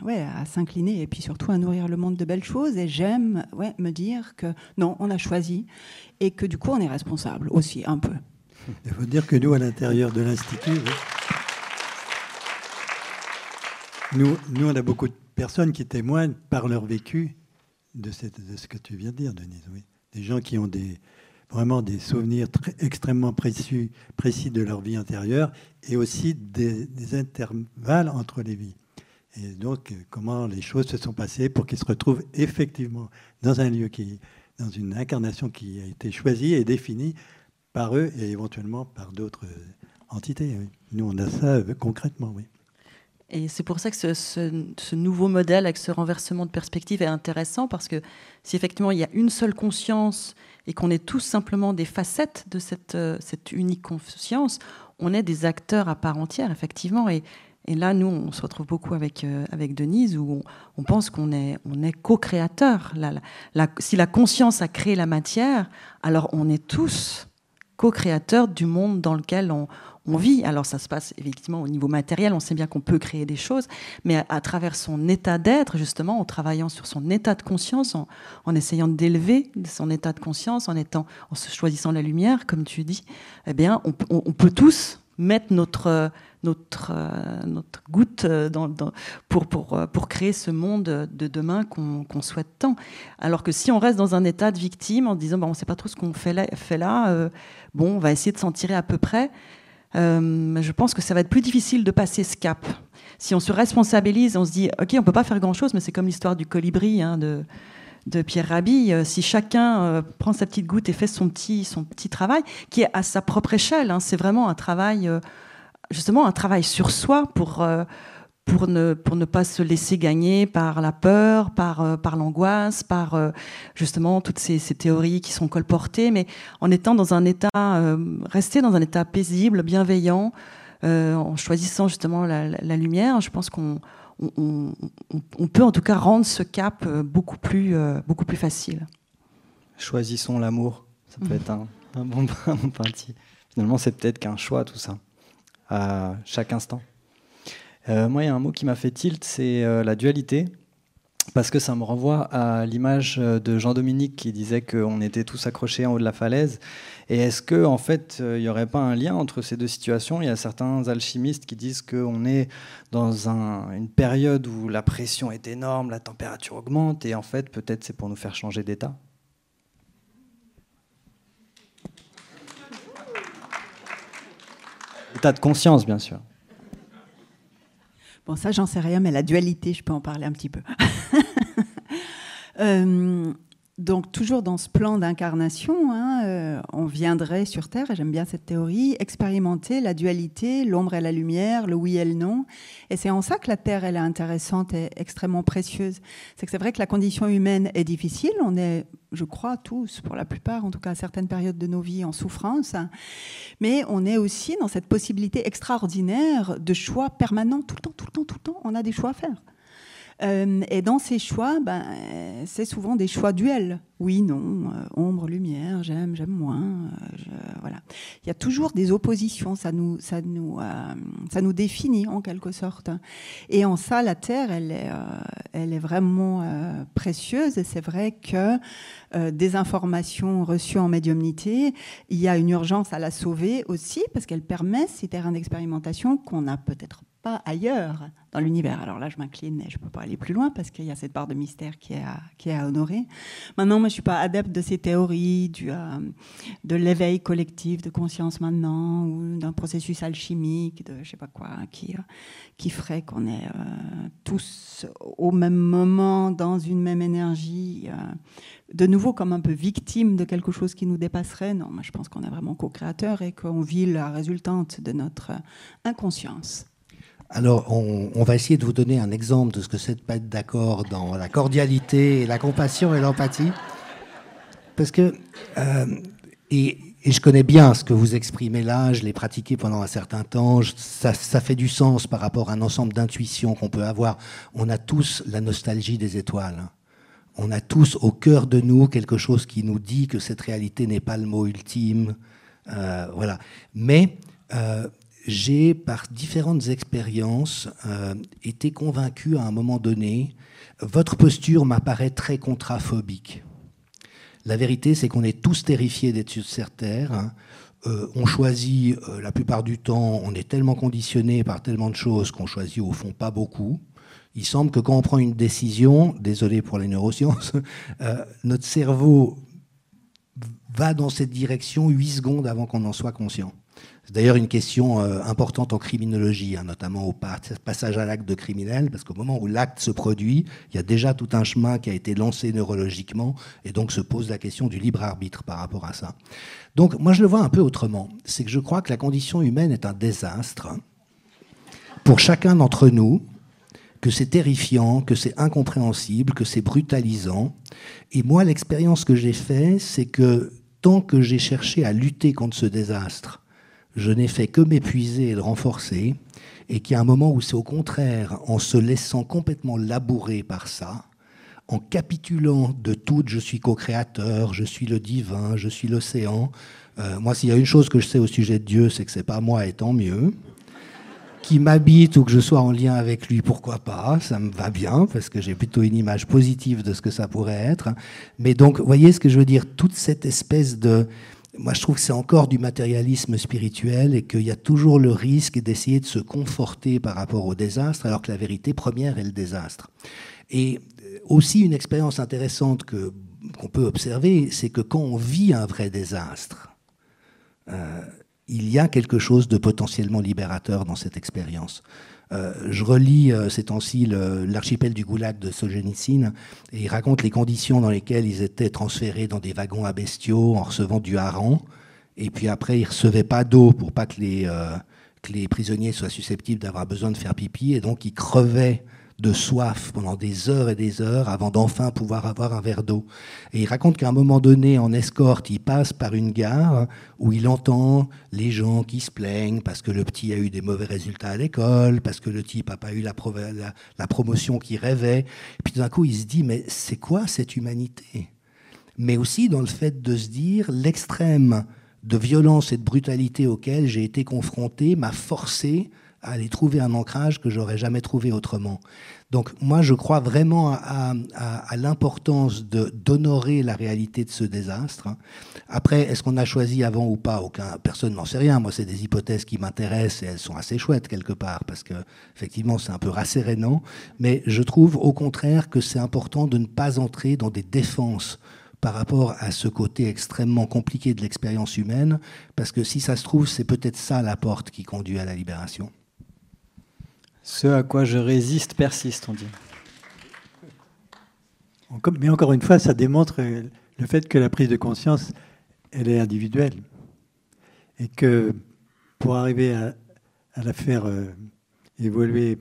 ouais, à s'incliner et puis surtout à nourrir le monde de belles choses. Et j'aime ouais, me dire que non, on a choisi et que du coup on est responsable aussi un peu. Il faut dire que nous, à l'intérieur de l'Institut, nous, nous, on a beaucoup de personnes qui témoignent par leur vécu de, ce que tu viens de dire, Denise. Oui. Des gens qui ont des, vraiment des souvenirs extrêmement précis, précis de leur vie intérieure et aussi des, des intervalles entre les vies. Et donc, comment les choses se sont passées pour qu'ils se retrouvent effectivement dans un lieu qui, dans une incarnation qui a été choisie et définie par eux et éventuellement par d'autres entités. Nous, on a ça euh, concrètement, oui. Et c'est pour ça que ce, nouveau modèle avec ce renversement de perspective est intéressant parce que si effectivement il y a une seule conscience et qu'on est tous simplement des facettes de cette, euh, unique conscience, on est des acteurs à part entière, effectivement. Et, là, nous, on se retrouve beaucoup avec, euh, avec Denise, où on, pense qu'on est, on est co-créateur. si la conscience a créé la matière, alors on est tous co-créateurs du monde dans lequel on, vit. Alors ça se passe effectivement au niveau matériel, on sait bien qu'on peut créer des choses, mais à, travers son état d'être, justement, en travaillant sur son état de conscience, en, essayant d'élever son état de conscience, en, étant, en se choisissant la lumière, comme tu dis, eh bien, on peut tous mettre notre notre, euh, notre goutte euh, pour, pour, euh, pour créer ce monde de demain qu'on souhaite tant. Alors que si on reste dans un état de victime en disant bon, on ne sait pas trop ce qu'on fait là, fait là bon, on va essayer de s'en tirer à peu près, je pense que ça va être plus difficile de passer ce cap. Si on se responsabilise, on se dit ok, on ne peut pas faire grand-chose, mais c'est comme l'histoire du colibri hein, de de Pierre Rabhi, si chacun prend sa petite goutte et fait son petit, son petit travail, qui est à sa propre échelle, hein, c'est vraiment un travail justement un travail sur soi pour, euh, pour, ne, pour ne pas se laisser gagner par la peur, par, euh, par l'angoisse, par euh, justement toutes ces, théories qui sont colportées, mais en étant dans un état, rester dans un état paisible, bienveillant, en choisissant justement la, lumière, je pense qu'on on, peut en tout cas rendre ce cap beaucoup plus, beaucoup plus facile. Choisissons l'amour, ça peut mmh. être un, un bon, un bon parti. Finalement, c'est peut-être qu'un choix tout ça à chaque instant. Euh, moi, il y a un mot qui m'a fait tilt, c'est euh, la dualité, parce que ça me renvoie à l'image euh, de Jean-Dominique qui disait qu'on était tous accrochés en haut de la falaise. Et est-ce que, en fait, il n'y aurait pas un lien entre ces deux situations? Il y a certains alchimistes qui disent qu'on est dans une période où la pression est énorme, la température augmente, et en fait, peut-être c'est pour nous faire changer d'état. État de conscience, bien sûr. Bon, ça, j'en sais rien, mais la dualité, je peux en parler un petit peu. euh, donc toujours dans ce plan d'incarnation, hein, euh, on viendrait sur Terre, et j'aime bien cette théorie, expérimenter la dualité, l'ombre et la lumière, le oui et le non. Et c'est en ça que la Terre, elle est intéressante et extrêmement précieuse. C'est que c'est vrai que la condition humaine est difficile, on est, je crois, tous, pour la plupart, en tout cas à certaines périodes de nos vies, en souffrance, mais on est aussi dans cette possibilité extraordinaire de choix permanents, tout le temps, tout le temps, tout le temps, on a des choix à faire. Euh, et dans ces choix, ben, c'est souvent des choix duels. oui, non, ombre, lumière, j'aime, j'aime moins. voilà. Il y a toujours des oppositions, ça nous, ça, nous, ça nous définit en quelque sorte. Et en ça, la Terre, elle est, elle est vraiment précieuse et c'est vrai que des informations reçues en médiumnité, il y a une urgence à la sauver aussi parce qu'elle permet ces terrains d'expérimentation qu'on n'a peut-être pas ailleurs dans l'univers. Alors là, je m'incline et je ne peux pas aller plus loin parce qu'il y a cette part de mystère qui est à, honorer. Maintenant, je ne suis pas adepte de ces théories euh, de l'éveil collectif de conscience maintenant ou d'un processus alchimique, de je sais pas quoi, qui, euh, qui ferait qu'on est euh, tous au même moment dans une même énergie. de nouveau, comme un peu victime de quelque chose qui nous dépasserait. Non, moi, je pense qu'on est vraiment co-créateur et qu'on vit la résultante de notre inconscience. Alors, on, va essayer de vous donner un exemple de ce que c'est de pas être d'accord dans la cordialité, la compassion et l'empathie. Parce que, euh, et, je connais bien ce que vous exprimez là, je l'ai pratiqué pendant un certain temps, ça, fait du sens par rapport à un ensemble d'intuitions qu'on peut avoir. On a tous la nostalgie des étoiles. On a tous au cœur de nous quelque chose qui nous dit que cette réalité n'est pas le mot ultime. Euh, voilà. Mais euh, j'ai, par différentes expériences, euh, été convaincu à un moment donné, votre posture m'apparaît très contraphobique. La vérité, c'est qu'on est tous terrifiés d'être sur cette terre. Hein. Euh, on choisit, euh, la plupart du temps, on est tellement conditionné par tellement de choses qu'on choisit au fond pas beaucoup. Il semble que quand on prend une décision, désolé pour les neurosciences, notre cerveau va dans cette direction 8 secondes avant qu'on en soit conscient. C'est d'ailleurs une question euh, importante en criminologie, hein, notamment au passage à l'acte de criminel, parce qu'au moment où l'acte se produit, il y a déjà tout un chemin qui a été lancé neurologiquement, et donc se pose la question du libre arbitre par rapport à ça. Donc moi je le vois un peu autrement, c'est que je crois que la condition humaine est un désastre pour chacun d'entre nous, que c'est terrifiant, que c'est incompréhensible, que c'est brutalisant. Et moi, l'expérience que j'ai faite, c'est que tant que j'ai cherché à lutter contre ce désastre, je n'ai fait que m'épuiser et le renforcer, et qu'il y a un moment où c'est au contraire, en se laissant complètement labourer par ça, en capitulant de tout, je suis co-créateur, je suis le divin, je suis l'océan. Euh, moi, s'il y a une chose que je sais au sujet de Dieu, c'est que c'est pas moi et tant mieux. Qui m'habite ou que je sois en lien avec lui, pourquoi pas, ça me va bien, parce que j'ai plutôt une image positive de ce que ça pourrait être. Mais donc, voyez ce que je veux dire, toute cette espèce de, moi, je trouve que c'est encore du matérialisme spirituel et qu'il y a toujours le risque d'essayer de se conforter par rapport au désastre, alors que la vérité première est le désastre. Et euh, aussi une expérience intéressante que, qu'on peut observer, c'est que quand on vit un vrai désastre, euh, il y a quelque chose de potentiellement libérateur dans cette expérience. Euh, je relis euh, ces temps-ci l'archipel du Goulag de Solzhenitsyn et il raconte les conditions dans lesquelles ils étaient transférés dans des wagons à bestiaux en recevant du hareng. Et puis après, ils ne recevaient pas d'eau pour pas que les, euh, que les prisonniers soient susceptibles d'avoir besoin de faire pipi. Et donc, ils crevaient de soif pendant des heures et des heures avant d'enfin pouvoir avoir un verre d'eau. Et il raconte qu'à un moment donné, en escorte, il passe par une gare où il entend les gens qui se plaignent parce que le petit a eu des mauvais résultats à l'école, parce que le type n'a pas eu la, promotion qu'il rêvait. Et puis d'un coup, il se dit, mais c'est quoi cette humanité? Mais aussi dans le fait de se dire, l'extrême de violence et de brutalité auquel j'ai été confronté m'a forcé à aller trouver un ancrage que j'aurais jamais trouvé autrement. Donc moi, je crois vraiment à, l'importance d'honorer la réalité de ce désastre. Après, est-ce qu'on a choisi avant ou pas? Aucun, personne n'en sait rien. Moi, c'est des hypothèses qui m'intéressent et elles sont assez chouettes quelque part parce que effectivement, c'est un peu rassérénant. Mais je trouve au contraire que c'est important de ne pas entrer dans des défenses par rapport à ce côté extrêmement compliqué de l'expérience humaine, parce que si ça se trouve, c'est peut-être ça la porte qui conduit à la libération. Ce à quoi je résiste persiste, on dit. Mais encore une fois, ça démontre le fait que la prise de conscience, elle est individuelle. Et que pour arriver à, la faire euh, évoluer,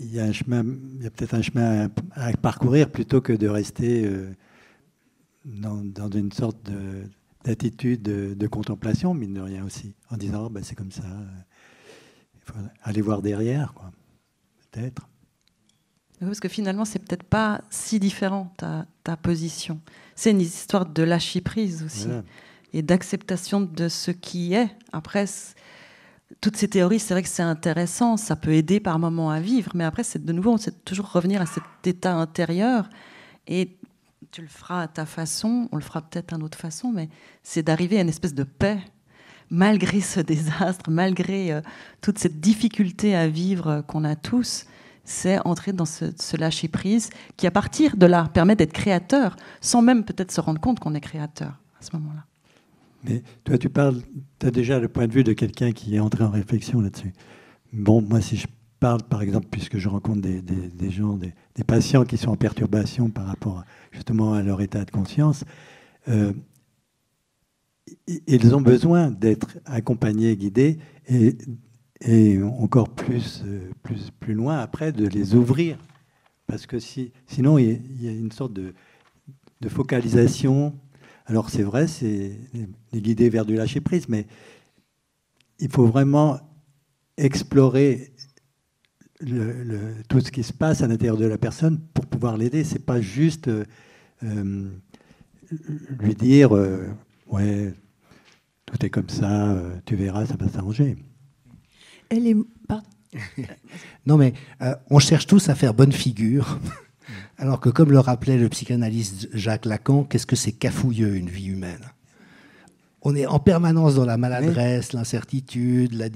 il y a, a peut-être un chemin à, parcourir plutôt que de rester euh, dans, une sorte d'attitude de, contemplation, mine de rien aussi, en disant oh, ben, c'est comme ça aller voir derrière, quoi. Peut-être. Parce que finalement, c'est peut-être pas si différent ta, ta position. C'est une histoire de lâcher prise aussi et d'acceptation de ce qui est. Après, toutes ces théories, c'est vrai que c'est intéressant, ça peut aider par moments à vivre, mais après, c'est de nouveau, c'est toujours revenir à cet état intérieur et tu le feras à ta façon, on le fera peut-être d'une autre façon, mais c'est d'arriver à une espèce de paix malgré ce désastre, malgré euh, toute cette difficulté à vivre qu'on a tous, c'est entrer dans ce, lâcher-prise qui, à partir de là, permet d'être créateur, sans même peut-être se rendre compte qu'on est créateur à ce moment-là. Mais toi, tu parles, tu as déjà le point de vue de quelqu'un qui est entré en réflexion là-dessus. Bon, moi, si je parle, par exemple, puisque je rencontre des, gens, des, patients qui sont en perturbation par rapport justement à leur état de conscience, euh, ils ont besoin d'être accompagnés, guidés, et, encore plus, euh, plus, plus loin après, de les ouvrir. Parce que si, sinon, il y a une sorte de, focalisation. Alors c'est vrai, c'est les guider vers du lâcher-prise, mais il faut vraiment explorer tout ce qui se passe à l'intérieur de la personne pour pouvoir l'aider. C'est pas juste euh, euh, lui dire ouais, tout est comme ça, euh, tu verras, ça va s'arranger. Elle est. non, mais euh, on cherche tous à faire bonne figure. Alors que, comme le rappelait le psychanalyste Jacques Lacan, qu'est-ce que c'est cafouilleux une vie humaine? On est en permanence dans la maladresse, l'incertitude,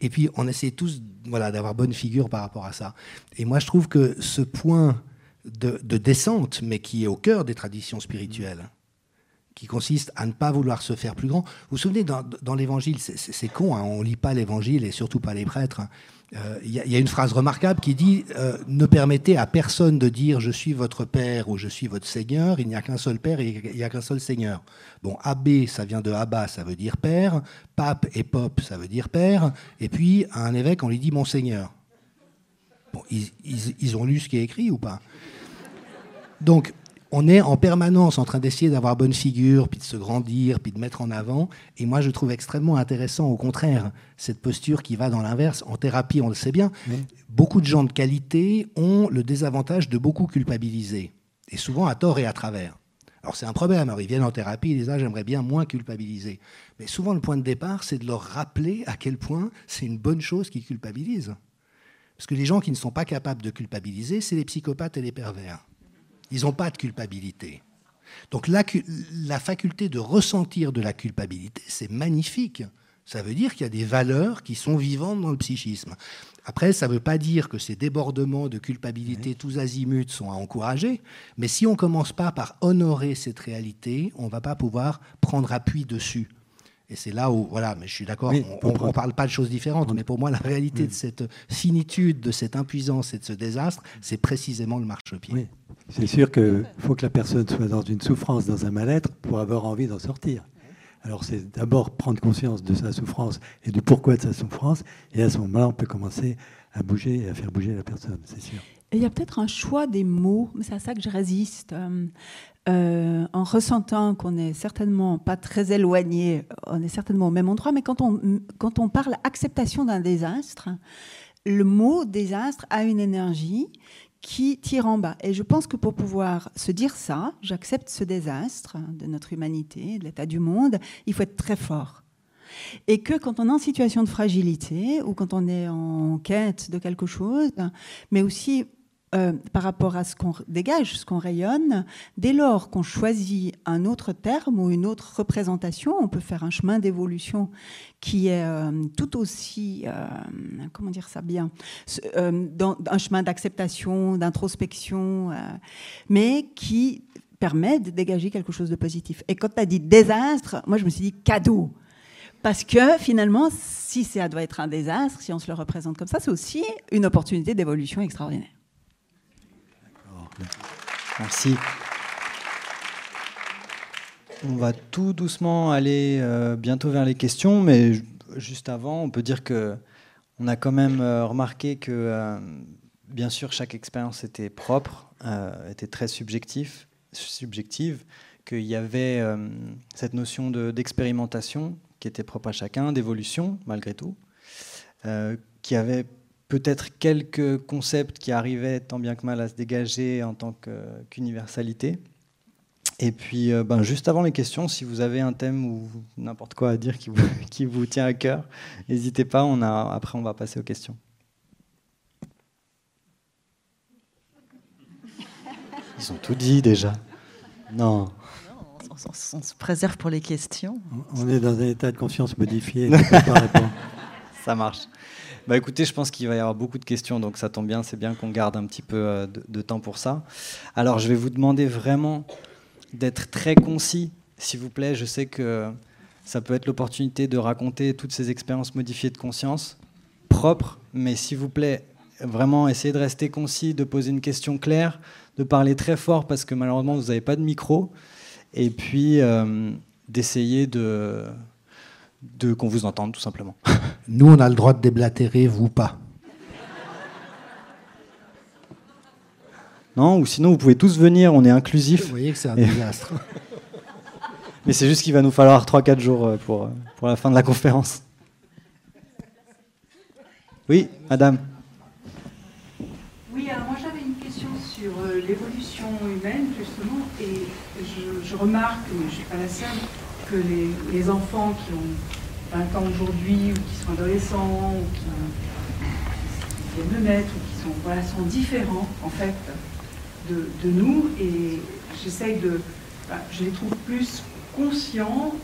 et puis on essaie tous voilà, d'avoir bonne figure par rapport à ça. Et moi, je trouve que ce point de, de descente, mais qui est au cœur des traditions spirituelles, qui consiste à ne pas vouloir se faire plus grand. Vous vous souvenez, dans, l'Évangile, c'est con, hein, on ne lit pas l'Évangile et surtout pas les prêtres. Hein. Euh, il y, a une phrase remarquable qui dit euh, Ne permettez à personne de dire je suis votre père ou je suis votre seigneur, il n'y a qu'un seul père et il n'y a qu'un seul seigneur. Bon, abbé, ça vient de Abba, ça veut dire père, pape et pop, ça veut dire père, et puis à un évêque, on lui dit monseigneur. Bon, ils, ils ont lu ce qui est écrit ou pas? Donc, on est en permanence en train d'essayer d'avoir bonne figure, puis de se grandir, puis de mettre en avant. Et moi, je trouve extrêmement intéressant, au contraire, cette posture qui va dans l'inverse. En thérapie, on le sait bien, beaucoup de gens de qualité ont le désavantage de beaucoup culpabiliser, et souvent à tort et à travers. Alors c'est un problème. Alors ils viennent en thérapie, ils disent ah, j'aimerais bien moins culpabiliser. Mais souvent le point de départ, c'est de leur rappeler à quel point c'est une bonne chose qu'ils culpabilisent. Parce que les gens qui ne sont pas capables de culpabiliser, c'est les psychopathes et les pervers. Ils n'ont pas de culpabilité. Donc la, la, faculté de ressentir de la culpabilité, c'est magnifique. Ça veut dire qu'il y a des valeurs qui sont vivantes dans le psychisme. Après, ça ne veut pas dire que ces débordements de culpabilité tous azimuts sont à encourager, mais si on ne commence pas par honorer cette réalité, on ne va pas pouvoir prendre appui dessus. Et c'est là où, voilà, mais je suis d'accord, on ne parle pas de choses différentes, mais pour moi, la réalité de cette finitude, de cette impuissance et de ce désastre, c'est précisément le marchepied. Oui. C'est sûr qu'il faut que la personne soit dans une souffrance, dans un mal-être, pour avoir envie d'en sortir. Alors c'est d'abord prendre conscience de sa souffrance et du pourquoi de sa souffrance, et à ce moment-là, on peut commencer à bouger et à faire bouger la personne, c'est sûr. il y a peut-être un choix des mots, mais c'est à ça que je résiste. Euh, euh, en ressentant qu'on n'est certainement pas très éloigné, on est certainement au même endroit, mais quand on, quand on parle acceptation d'un désastre, le mot désastre a une énergie qui tire en bas. Et je pense que pour pouvoir se dire ça, j'accepte ce désastre de notre humanité, de l'état du monde, il faut être très fort. Et que quand on est en situation de fragilité ou quand on est en quête de quelque chose, mais aussi euh, par rapport à ce qu'on dégage, ce qu'on rayonne, dès lors qu'on choisit un autre terme ou une autre représentation, on peut faire un chemin d'évolution qui est euh, tout aussi, euh, comment dire ça bien, un chemin d'acceptation, d'introspection, mais qui permet de dégager quelque chose de positif. Et quand tu as dit désastre, moi je me suis dit cadeau. Parce que finalement, si ça doit être un désastre, si on se le représente comme ça, c'est aussi une opportunité d'évolution extraordinaire. Merci. On va tout doucement aller euh, bientôt vers les questions, mais juste avant, on peut dire que on a quand même euh, remarqué que, euh, bien sûr, chaque expérience était propre, était très subjectif, subjective, qu'il y avait cette notion d'expérimentation qui était propre à chacun, d'évolution malgré tout, qui avait peut-être quelques concepts qui arrivaient tant bien que mal à se dégager en tant qu'universalité. Et puis, euh, ben, juste avant les questions, si vous avez un thème ou n'importe quoi à dire qui vous, qui vous tient à cœur, n'hésitez pas. On a, après, on va passer aux questions. Ils ont tout dit déjà. Non. On, se préserve pour les questions. On est dans un état de conscience modifié. Ça marche. Bah écoutez, je pense qu'il va y avoir beaucoup de questions, donc ça tombe bien, c'est bien qu'on garde un petit peu euh, de, temps pour ça. Alors je vais vous demander vraiment d'être très concis, s'il vous plaît. Je sais que ça peut être l'opportunité de raconter toutes ces expériences modifiées de conscience, propres, mais s'il vous plaît, vraiment essayez de rester concis, de poser une question claire, de parler très fort parce que malheureusement vous n'avez pas de micro, et puis euh, d'essayer de, de qu'on vous entende tout simplement. Nous, on a le droit de déblatérer, vous pas. Non, ou sinon vous pouvez tous venir, on est inclusif. Vous voyez que c'est un désastre. Mais c'est juste qu'il va nous falloir 3-4 jours euh, pour, euh, pour la fin de la conférence. Oui, madame. Oui, alors moi j'avais une question sur euh, l'évolution humaine, justement, et je, remarque, mais je ne suis pas la seule, que les, les, enfants qui ont 20 ans aujourd'hui, ou qui sont adolescents, ou qui, qui viennent de naître, ou qui sont, voilà, sont différents, en fait, de, nous et j'essaye de. je les trouve plus conscients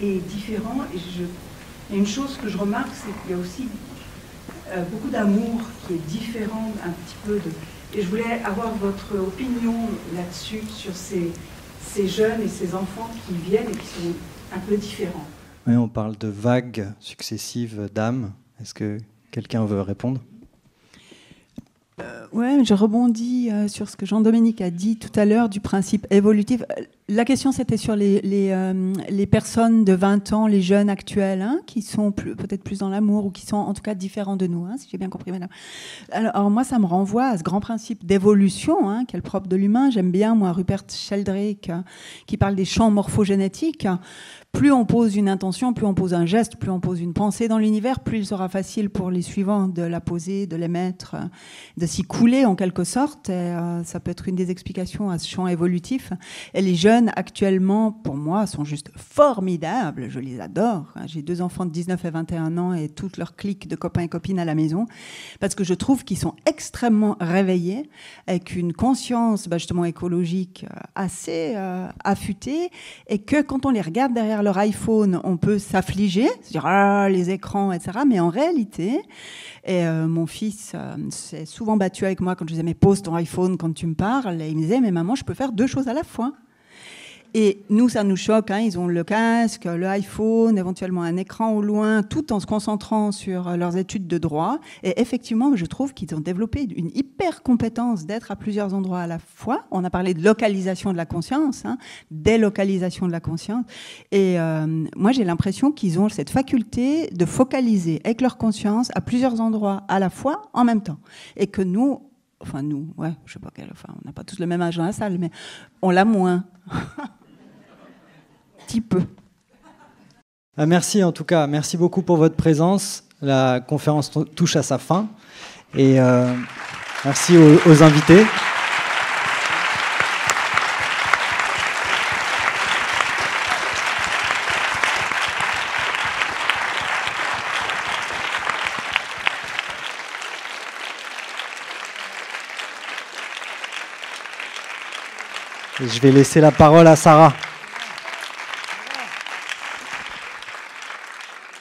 et différents. Et je, une chose que je remarque, c'est qu'il y a aussi euh, beaucoup d'amour qui est différent un petit peu de. Et je voulais avoir votre opinion là-dessus, sur ces, ces jeunes et ces enfants qui viennent et qui sont un peu différents. Oui, on parle de vagues successives d'âmes. Est-ce que quelqu'un veut répondre? Ouais, je rebondis euh, sur ce que Jean-Dominique a dit tout à l'heure du principe évolutif. Euh, la question, c'était sur les, les, les, personnes de 20 ans, les jeunes actuels, hein, qui sont peut-être plus dans l'amour ou qui sont en tout cas différents de nous, hein, si j'ai bien compris, madame. Alors, moi, ça me renvoie à ce grand principe d'évolution, hein, qui est le propre de l'humain. J'aime bien, moi, Rupert Sheldrake, qui parle des champs morphogénétiques plus on pose une intention, plus on pose un geste, plus on pose une pensée dans l'univers, plus il sera facile pour les suivants de la poser, de l'émettre, de s'y couler en quelque sorte. Euh, ça peut être une des explications à ce champ évolutif. Et les jeunes actuellement, pour moi, sont juste formidables. Je les adore. J'ai deux enfants de 19 et 21 ans et toute leur clique de copains et copines à la maison parce que je trouve qu'ils sont extrêmement réveillés avec une conscience bah, justement écologique euh, assez euh, affûtée et que quand on les regarde derrière leur iPhone, on peut s'affliger, se dire ah, les écrans, etc. Mais en réalité, et euh, mon fils euh, s'est souvent battu avec moi quand je disais mais pose ton iPhone quand tu me parles. Et il me disait mais maman, je peux faire deux choses à la fois. Et nous, ça nous choque. Hein. Ils ont le casque, le iPhone, éventuellement un écran au loin, tout en se concentrant sur leurs études de droit. Et effectivement, je trouve qu'ils ont développé une hyper compétence d'être à plusieurs endroits à la fois. On a parlé de localisation de la conscience, hein, délocalisation de la conscience. Et euh, moi, j'ai l'impression qu'ils ont cette faculté de focaliser avec leur conscience à plusieurs endroits à la fois en même temps. Et que nous, enfin nous, ouais, je sais pas quel, enfin, on n'a pas tous le même âge dans la salle, mais on l'a moins. Ah, merci en tout cas, merci beaucoup pour votre présence. La conférence touche à sa fin et euh, merci aux invités. je vais laisser la parole à Sarah.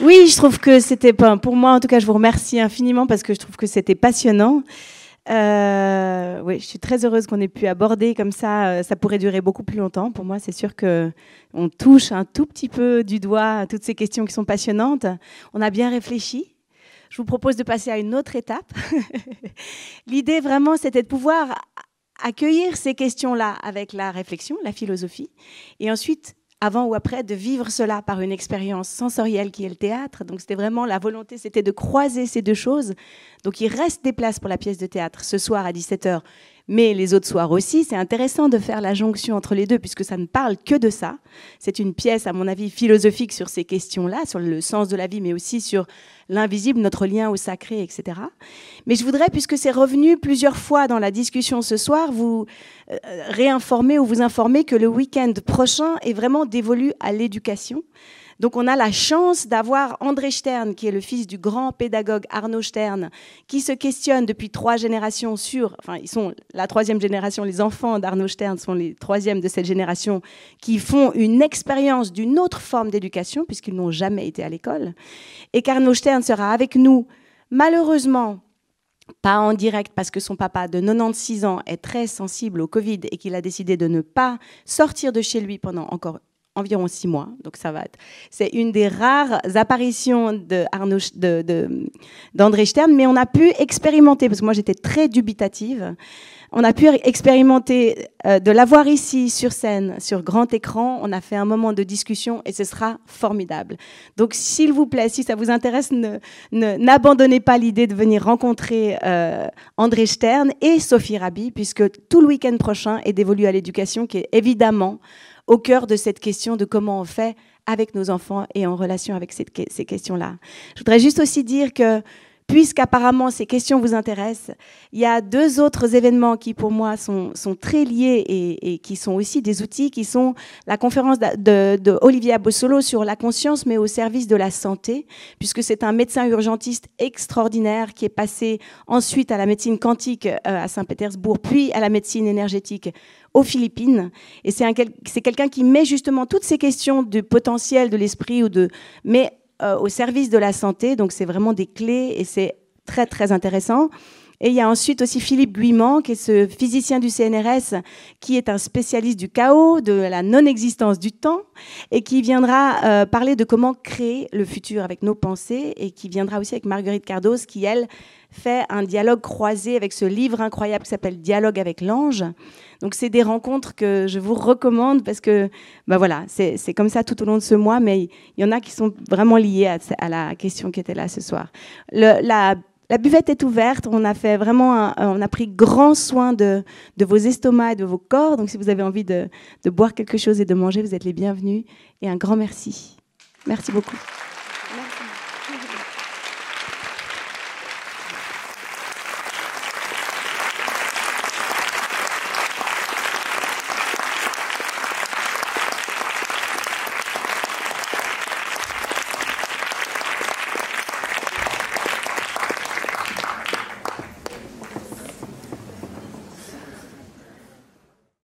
Oui, je trouve que c'était pour moi, en tout cas, je vous remercie infiniment parce que je trouve que c'était passionnant. Euh, oui, je suis très heureuse qu'on ait pu aborder comme ça. Euh, ça pourrait durer beaucoup plus longtemps. Pour moi, c'est sûr que on touche un tout petit peu du doigt toutes ces questions qui sont passionnantes. On a bien réfléchi. Je vous propose de passer à une autre étape. L'idée vraiment, c'était de pouvoir accueillir ces questions-là avec la réflexion, la philosophie, et ensuite, avant ou après, de vivre cela par une expérience sensorielle qui est le théâtre. Donc c'était vraiment la volonté, c'était de croiser ces deux choses. Donc il reste des places pour la pièce de théâtre ce soir à 17h. Mais les autres soirs aussi. C'est intéressant de faire la jonction entre les deux, puisque ça ne parle que de ça. C'est une pièce, à mon avis, philosophique sur ces questions-là, sur le sens de la vie, mais aussi sur l'invisible, notre lien au sacré, etc. Mais je voudrais, puisque c'est revenu plusieurs fois dans la discussion ce soir, vous euh, réinformer ou vous informer que le week-end prochain est vraiment dévolu à l'éducation. Donc on a la chance d'avoir André Stern, qui est le fils du grand pédagogue Arnaud Stern, qui se questionne depuis trois générations sur, enfin ils sont la troisième génération, les enfants d'Arnaud Stern sont les troisièmes de cette génération, qui font une expérience d'une autre forme d'éducation, puisqu'ils n'ont jamais été à l'école, et qu'Arnaud Stern sera avec nous, malheureusement, pas en direct parce que son papa de 96 ans est très sensible au Covid et qu'il a décidé de ne pas sortir de chez lui pendant encore environ six mois, donc ça va. C'est une des rares apparitions de d'André Stern, mais on a pu expérimenter, parce que moi j'étais très dubitative, on a pu expérimenter euh, de l'avoir ici sur scène, sur grand écran. On a fait un moment de discussion et ce sera formidable. Donc, s'il vous plaît, si ça vous intéresse, n'abandonnez pas l'idée de venir rencontrer euh, André Stern et Sophie Rabi, puisque tout le week-end prochain est dévolu à l'éducation, qui est évidemment au cœur de cette question de comment on fait avec nos enfants et en relation avec ces questions-là. Je voudrais juste aussi dire que puisqu'apparemment ces questions vous intéressent, il y a deux autres événements qui pour moi sont, très liés et, qui sont aussi des outils, qui sont la conférence de, de, Olivier Abossolo sur la conscience mais au service de la santé, puisque c'est un médecin urgentiste extraordinaire qui est passé ensuite à la médecine quantique euh, à Saint-Pétersbourg, puis à la médecine énergétique aux Philippines. Et c'est quelqu'un qui met justement toutes ces questions du potentiel de l'esprit ou de, mais euh, au service de la santé. Donc c'est vraiment des clés et c'est très très intéressant. Et il y a ensuite aussi Philippe Guimand, qui est ce physicien du CNRS, qui est un spécialiste du chaos, de la non-existence du temps, et qui viendra euh, parler de comment créer le futur avec nos pensées, et qui viendra aussi avec Marguerite Cardos, qui, elle, fait un dialogue croisé avec ce livre incroyable qui s'appelle Dialogue avec l'ange. Donc c'est des rencontres que je vous recommande parce que bah voilà, c'est comme ça tout au long de ce mois, mais il y en a qui sont vraiment liées à, la question qui était là ce soir. La, la, buvette est ouverte, on a fait vraiment, on a pris grand soin de, de, vos estomacs et de vos corps. Donc si vous avez envie de, de boire quelque chose et de manger, vous êtes les bienvenus. Et un grand merci. Merci beaucoup.